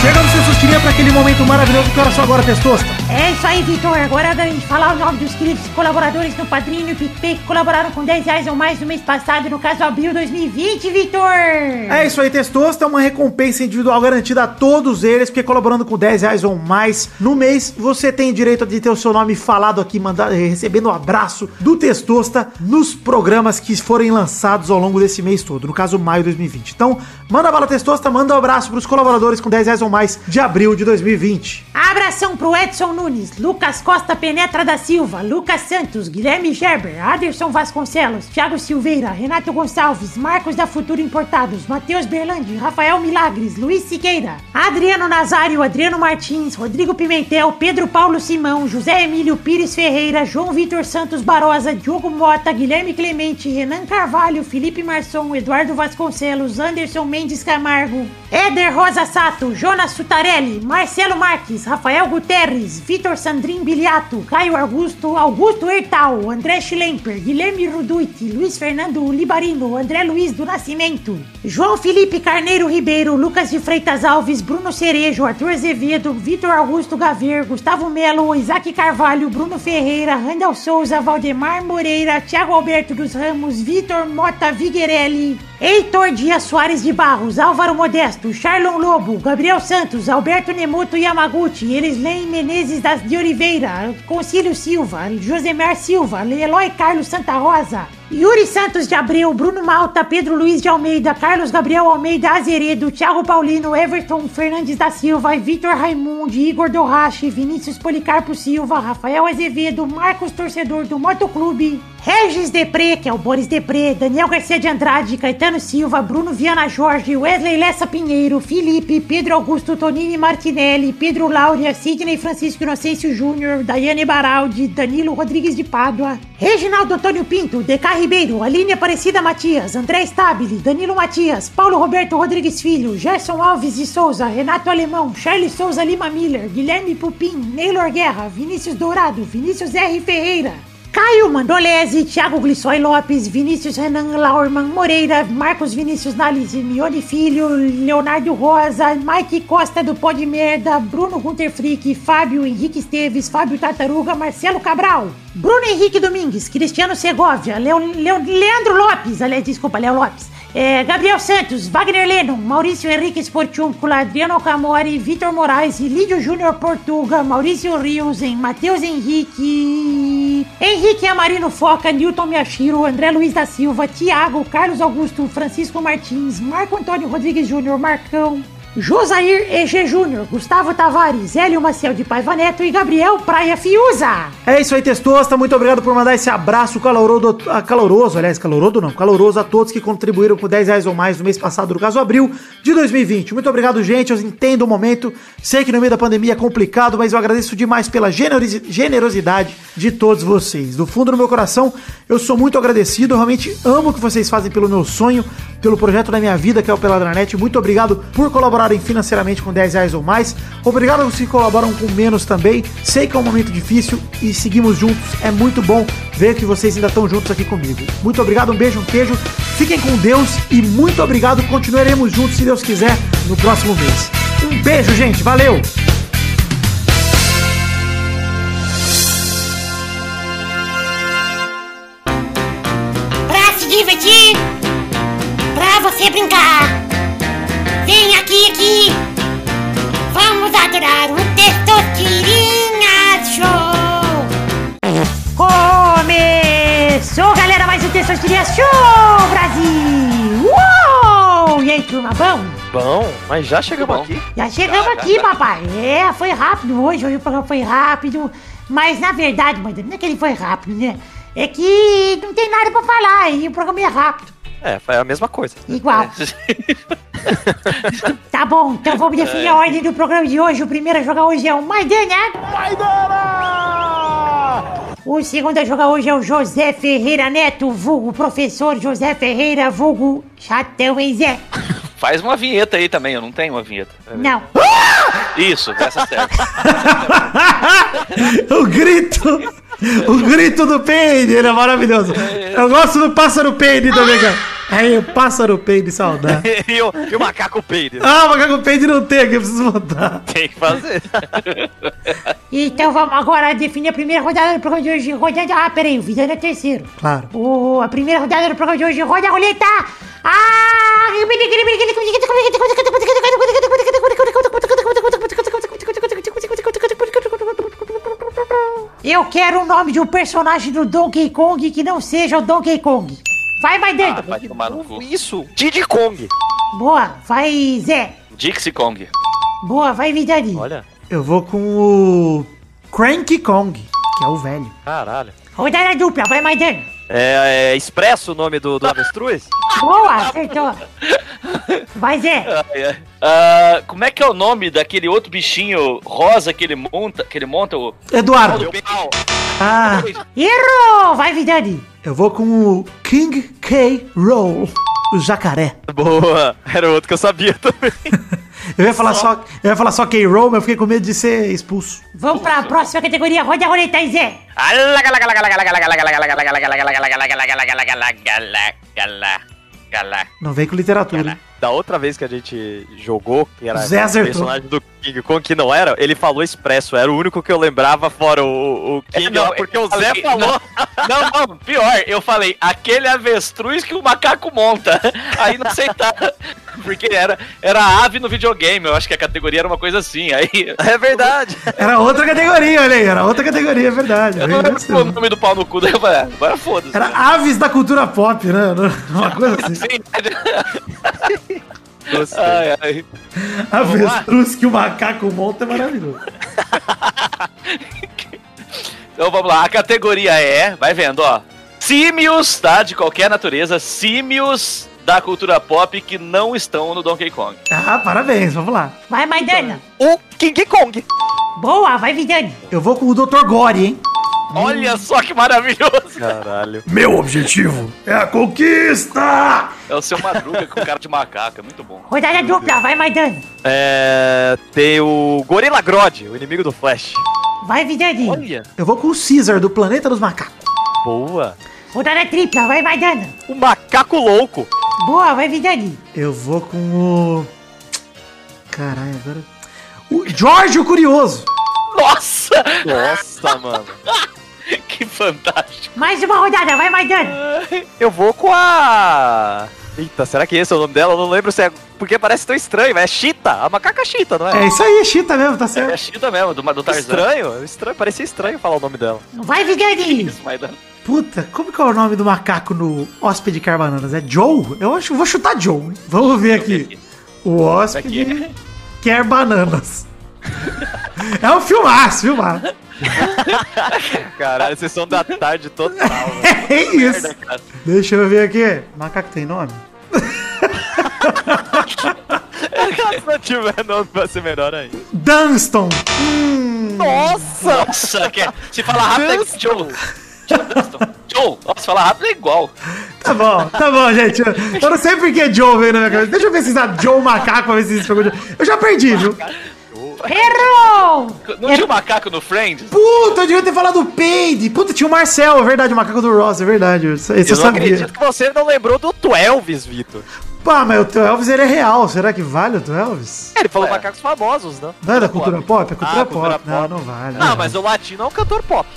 Chegamos, seus para aquele momento maravilhoso que era só agora, Testosta. É isso aí, Vitor. Agora da gente falar o nome dos queridos colaboradores no Padrinho e PicPay que colaboraram com 10 reais ou mais no mês passado, no caso abril 2020, Vitor. É isso aí, Testosta, uma recompensa individual garantida a todos eles, porque colaborando com 10 reais ou mais no mês, você tem direito de ter o seu nome falado aqui, mandado, recebendo um abraço do Testosta nos programas que forem lançados ao longo desse mês todo, no caso maio de 2020. Então, manda bala Testosta, manda um abraço pros colaboradores com 10 reais ou mais de abril de 2020. Abração pro Edson Nunes, Lucas Costa Penetra da Silva, Lucas Santos, Guilherme Gerber, Aderson Vasconcelos, Thiago Silveira, Renato Gonçalves, Marcos da Futuro Importados, Matheus Berlandi, Rafael Milagres, Luiz Siqueira, Adriano Nazário, Adriano Martins, Rodrigo Pimentel, Pedro Paulo Simão, José Emílio Pires Ferreira, João Vitor Santos Barosa, Diogo Mota, Guilherme Clemente, Renan Carvalho, Felipe Marçom, Eduardo Vasconcelos, Anderson Mendes Camargo, Éder Rosa Sato, Jonas Sutarelli, Marcelo Marques, Rafael Guterres, Vitor Sandrin Biliato, Caio Augusto, Augusto Hertal, André Schlemper, Guilherme Ruduit, Luiz Fernando Libarino, André Luiz do Nascimento, João Felipe Carneiro Ribeiro, Lucas de Freitas Alves, Bruno Cerejo, Arthur Azevedo, Vitor Augusto Gaver, Gustavo Melo, Isaac Carvalho, Bruno Ferreira, Randall Souza, Valdemar Moreira, Thiago Alberto dos Ramos, Vitor Mota Viguerelli, Heitor Dias Soares de Barros, Álvaro Modesto, Charlon Lobo, Gabriel Santos, Alberto Nemoto Yamaguchi, Elislen Menezes das de Oliveira, Concílio Silva, Josemar Silva, Eloy Carlos Santa Rosa, Yuri Santos de Abreu, Bruno Malta, Pedro Luiz de Almeida, Carlos Gabriel Almeida Azeredo, Thiago Paulino, Everton Fernandes da Silva, Vitor Raimundi, Igor Dorrache, Vinícius Policarpo Silva, Rafael Azevedo, Marcos Torcedor do Motoclube, Regis Depré, que é o Boris Depré, Daniel Garcia de Andrade, Caetano Silva, Bruno Viana Jorge, Wesley Lessa Pinheiro, Felipe, Pedro Augusto Tonini Martinelli, Pedro Laura, Sidney Francisco Inocêncio Júnior, Daiane Baraldi, Danilo Rodrigues de Pádua, Reginaldo Antônio Pinto, DK Ribeiro, Aline Aparecida Matias, André Stabile, Danilo Matias, Paulo Roberto Rodrigues Filho, Gerson Alves de Souza, Renato Alemão, Charles Souza Lima Miller, Guilherme Pupim, Neylor Guerra, Vinícius Dourado, Vinícius R. Ferreira, Caio Mandolese, Thiago Glissói Lopes, Vinícius Renan Laurman Moreira, Marcos Vinícius Nales, Mione Filho, Leonardo Rosa, Mike Costa do Pó de Merda, Bruno Gunter Frick, Fábio Henrique Esteves, Fábio Tartaruga, Marcelo Cabral, Bruno Henrique Domingues, Cristiano Segovia, Leo, Leo- Leandro Lopes, aliás, desculpa, Léo Lopes, é, Gabriel Santos, Wagner Lennon, Maurício Henrique Sportiúncula, Adriano Camori, Vitor Moraes, Lídio Júnior Portuga, Maurício Riusen, Matheus Henrique, Henrique Amarino Foca, Newton Miyashiro, André Luiz da Silva, Tiago, Carlos Augusto, Francisco Martins, Marco Antônio Rodrigues Júnior, Marcão, Josair EG Júnior, Gustavo Tavares, Hélio Maciel de Paiva Neto e Gabriel Praia Fiuza. É isso aí, Testosta. Muito obrigado por mandar esse abraço caloroso, ah, caloroso, aliás, caloroso não, caloroso a todos que contribuíram com 10 reais ou mais no mês passado, no caso abril de 2020. Muito obrigado, gente. Eu entendo o momento. Sei que no meio da pandemia é complicado, mas eu agradeço demais pela generosi- generosidade de todos vocês. Do fundo do meu coração, eu sou muito agradecido. Eu realmente amo o que vocês fazem pelo meu sonho, pelo projeto da minha vida, que é o Peladranet. Muito obrigado por colaborarem financeiramente com 10 reais ou mais. Obrigado aos que colaboram com menos também. Sei que é um momento difícil e seguimos juntos. É muito bom ver que vocês ainda estão juntos aqui comigo. Muito obrigado, um beijo, um queijo. Fiquem com Deus e muito obrigado. Continuaremos juntos, se Deus quiser, no próximo mês. Um beijo, gente. Valeu! Pra se divertir, pra você brincar. Vem aqui, aqui. Vamos adorar o Testosterinha Show. Começou, galera, mais um Testosterinha Show, Brasil. Uou! E aí, turma, bom? Bom, mas já chegamos Bom. aqui. Já chegamos aqui, papai. É, foi rápido hoje, hoje o programa foi rápido. Mas na verdade, mãe, não é que ele foi rápido, né? É que não tem nada pra falar e o programa é rápido. É, foi a mesma coisa. Igual. (laughs) Tá bom, então vamos definir a ordem do programa de hoje. O primeiro a jogar hoje é o Maidana. O segundo a jogar hoje é o José Ferreira Neto, vulgo professor José Ferreira, vulgo chatão, hein, Zé? (laughs) Faz uma vinheta aí também, eu não tenho uma vinheta. Não. Isso, dessa certo. (laughs) o grito! O grito do Peide, ele é maravilhoso. Eu gosto do pássaro Peide também, cara. Aí o pássaro peide saudade. (laughs) e, o, e o macaco peide. Ah, o macaco peide não tem aqui, eu preciso botar. Tem que fazer. (laughs) Então vamos agora definir a primeira rodada do programa de hoje. Rodada. Ah, peraí, o Vidano é terceiro. Claro. O, a primeira rodada do programa de hoje. Roda a roleta! Ah! Eu quero o nome de um personagem do Donkey Kong que não seja o Donkey Kong. Vai, vai Ah, dentro. vai tomar no cu. Isso, Diddy Kong. Boa, vai Zé. Dixie Kong. Boa, vai Vidani. Olha, Eu vou com o Cranky Kong, que é o velho. caralho. Rodada dupla, vai Maidana. É, é expresso o nome do, do avestruz? (laughs) Boa, acertou. Vai Zé. (laughs) Ah, como é que é o nome daquele outro bichinho rosa que ele monta? Que ele monta o. Eduardo. o pau? Ah, Errou! Vai Vidani. Eu vou com o King K. Roll, o jacaré. Boa, era outro que eu sabia também. Eu ia falar só, eu ia falar só K. Roll, mas eu fiquei com medo de ser expulso. Vamos pra próxima categoria. Roda a roleta aí, Zé. Não vem com literatura. hein? Da outra vez que a gente jogou, que era Zé o personagem do King Kong que não era, ele falou expresso, era o único que eu lembrava fora o, o King, É, não, lá, porque o Zé falei- falou. Não, não, pior, eu falei, aquele avestruz que o macaco monta. (laughs) Aí não aceitava. (laughs) Porque era, era ave no videogame, eu acho que a categoria era uma coisa assim. Aí. (laughs) É verdade. Era outra categoria, olha aí, era outra categoria, é verdade. Eu não lembro o nome do pau no cu, daí eu falei, agora foda-se. Era aves da cultura pop, né? Uma coisa assim. Sim. Gostei. Ai, ai. Avestruz que o macaco monta é maravilhoso. (laughs) Então vamos lá, a categoria é, vai vendo, ó. Símios, tá? De qualquer natureza, símios da cultura pop que não estão no Donkey Kong. Ah, parabéns, vamos lá. Vai, Maidana. O King Kong. Boa, vai Vidani. Eu vou com o Dr. Gore, hein? Olha só que maravilhoso! Caralho. Meu objetivo é a conquista! É o seu Madruga com cara de macaco, é muito bom. Rodada dupla, vai Maidana. É, tem o Gorilla Grodd, o inimigo do Flash. Vai Vidani. Olha! Eu vou com o Caesar do Planeta dos Macacos. Boa. Rodada tripla, vai Maidana. O Macaco Louco. Boa, vai Vidani. Eu vou com o. Caralho, agora. O Jorge o Curioso. Nossa! Nossa, mano. Que (laughs) fantástico! Mais uma rodada, vai Maidana. Eu vou com a. Eita, será que esse é o nome dela? Eu não lembro se é. Porque parece tão estranho, mas é Chita, a macaca Chita, não é? É isso aí, é Chita mesmo, tá É certo. Chita mesmo, do, do Tarzan. Estranho, estranho, parecia estranho falar o nome dela. Vai dá- Puta, como que é o nome do macaco no Hóspede Carbananas? É Joe? Eu acho, vou chutar Joe. hein? Vamos ver aqui. O Hóspede quer bananas. É um filmaço, filmaço. Caralho, sessão da tarde total. (laughs) É isso. Merda. Deixa eu ver aqui. Macaco tem nome? (laughs) Se não tiver nome, vai ser melhor ainda. Dunston. Nossa! Nossa, que é- se falar rápido é Joe. Joe Dunston. Joe, nossa, se falar rápido é igual. Tá bom, tá bom, gente. Eu, eu não sei porque Joe veio na minha cabeça. Deixa eu ver se dá Joe Macaco pra ver se isso pegou. Joe. Eu já perdi, viu? Errou. Não tinha um macaco no Friends? Puta, eu devia ter falado o Peide. Puta, tinha o Marcel, é verdade, o macaco do Ross, é verdade. Esse esse eu, Eu não sabia. acredito que você não lembrou do Twelves, Vitor. Pá, mas o teu Elvis ele é real. Será que vale o teu Elvis? Ele falou É. macacos famosos, não? Não é da cultura pop? É cultura Ah, pop. cultura Não, pop. não vale. Não, mas o latino é um cantor pop.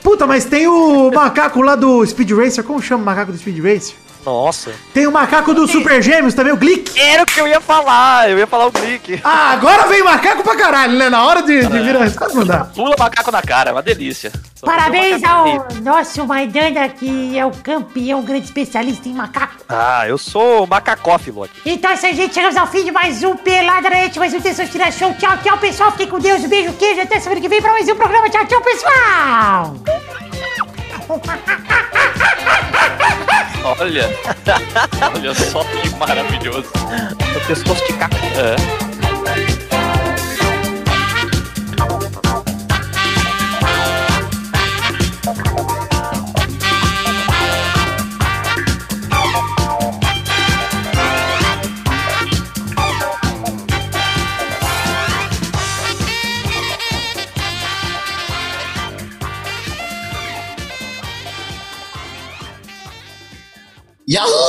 Puta, mas tem o macaco lá do Speed Racer. Como chama o macaco do Speed Racer? Nossa. Tem o macaco do Super Gêmeos também, o Glick. Era o que eu ia falar, eu ia falar o Glick. Ah, agora vem macaco pra caralho, né? Na hora de, de vir a resposta, não dá. Pula macaco na cara, é uma delícia. Só Parabéns ao nosso Maidana, que é o campeão, grande especialista em macaco. Ah, eu sou macacófilo aqui. Então é isso aí, gente. Chegamos ao fim de mais um Pelada na Net, mais um Testostira Show. Tchau, tchau, pessoal. Fiquem com Deus. Um beijo, queijo. Até semana que vem pra mais um programa. Tchau, tchau, pessoal. (laughs) Olha. (laughs) Olha só que maravilhoso. O pescoço de caco. É. Yahoo!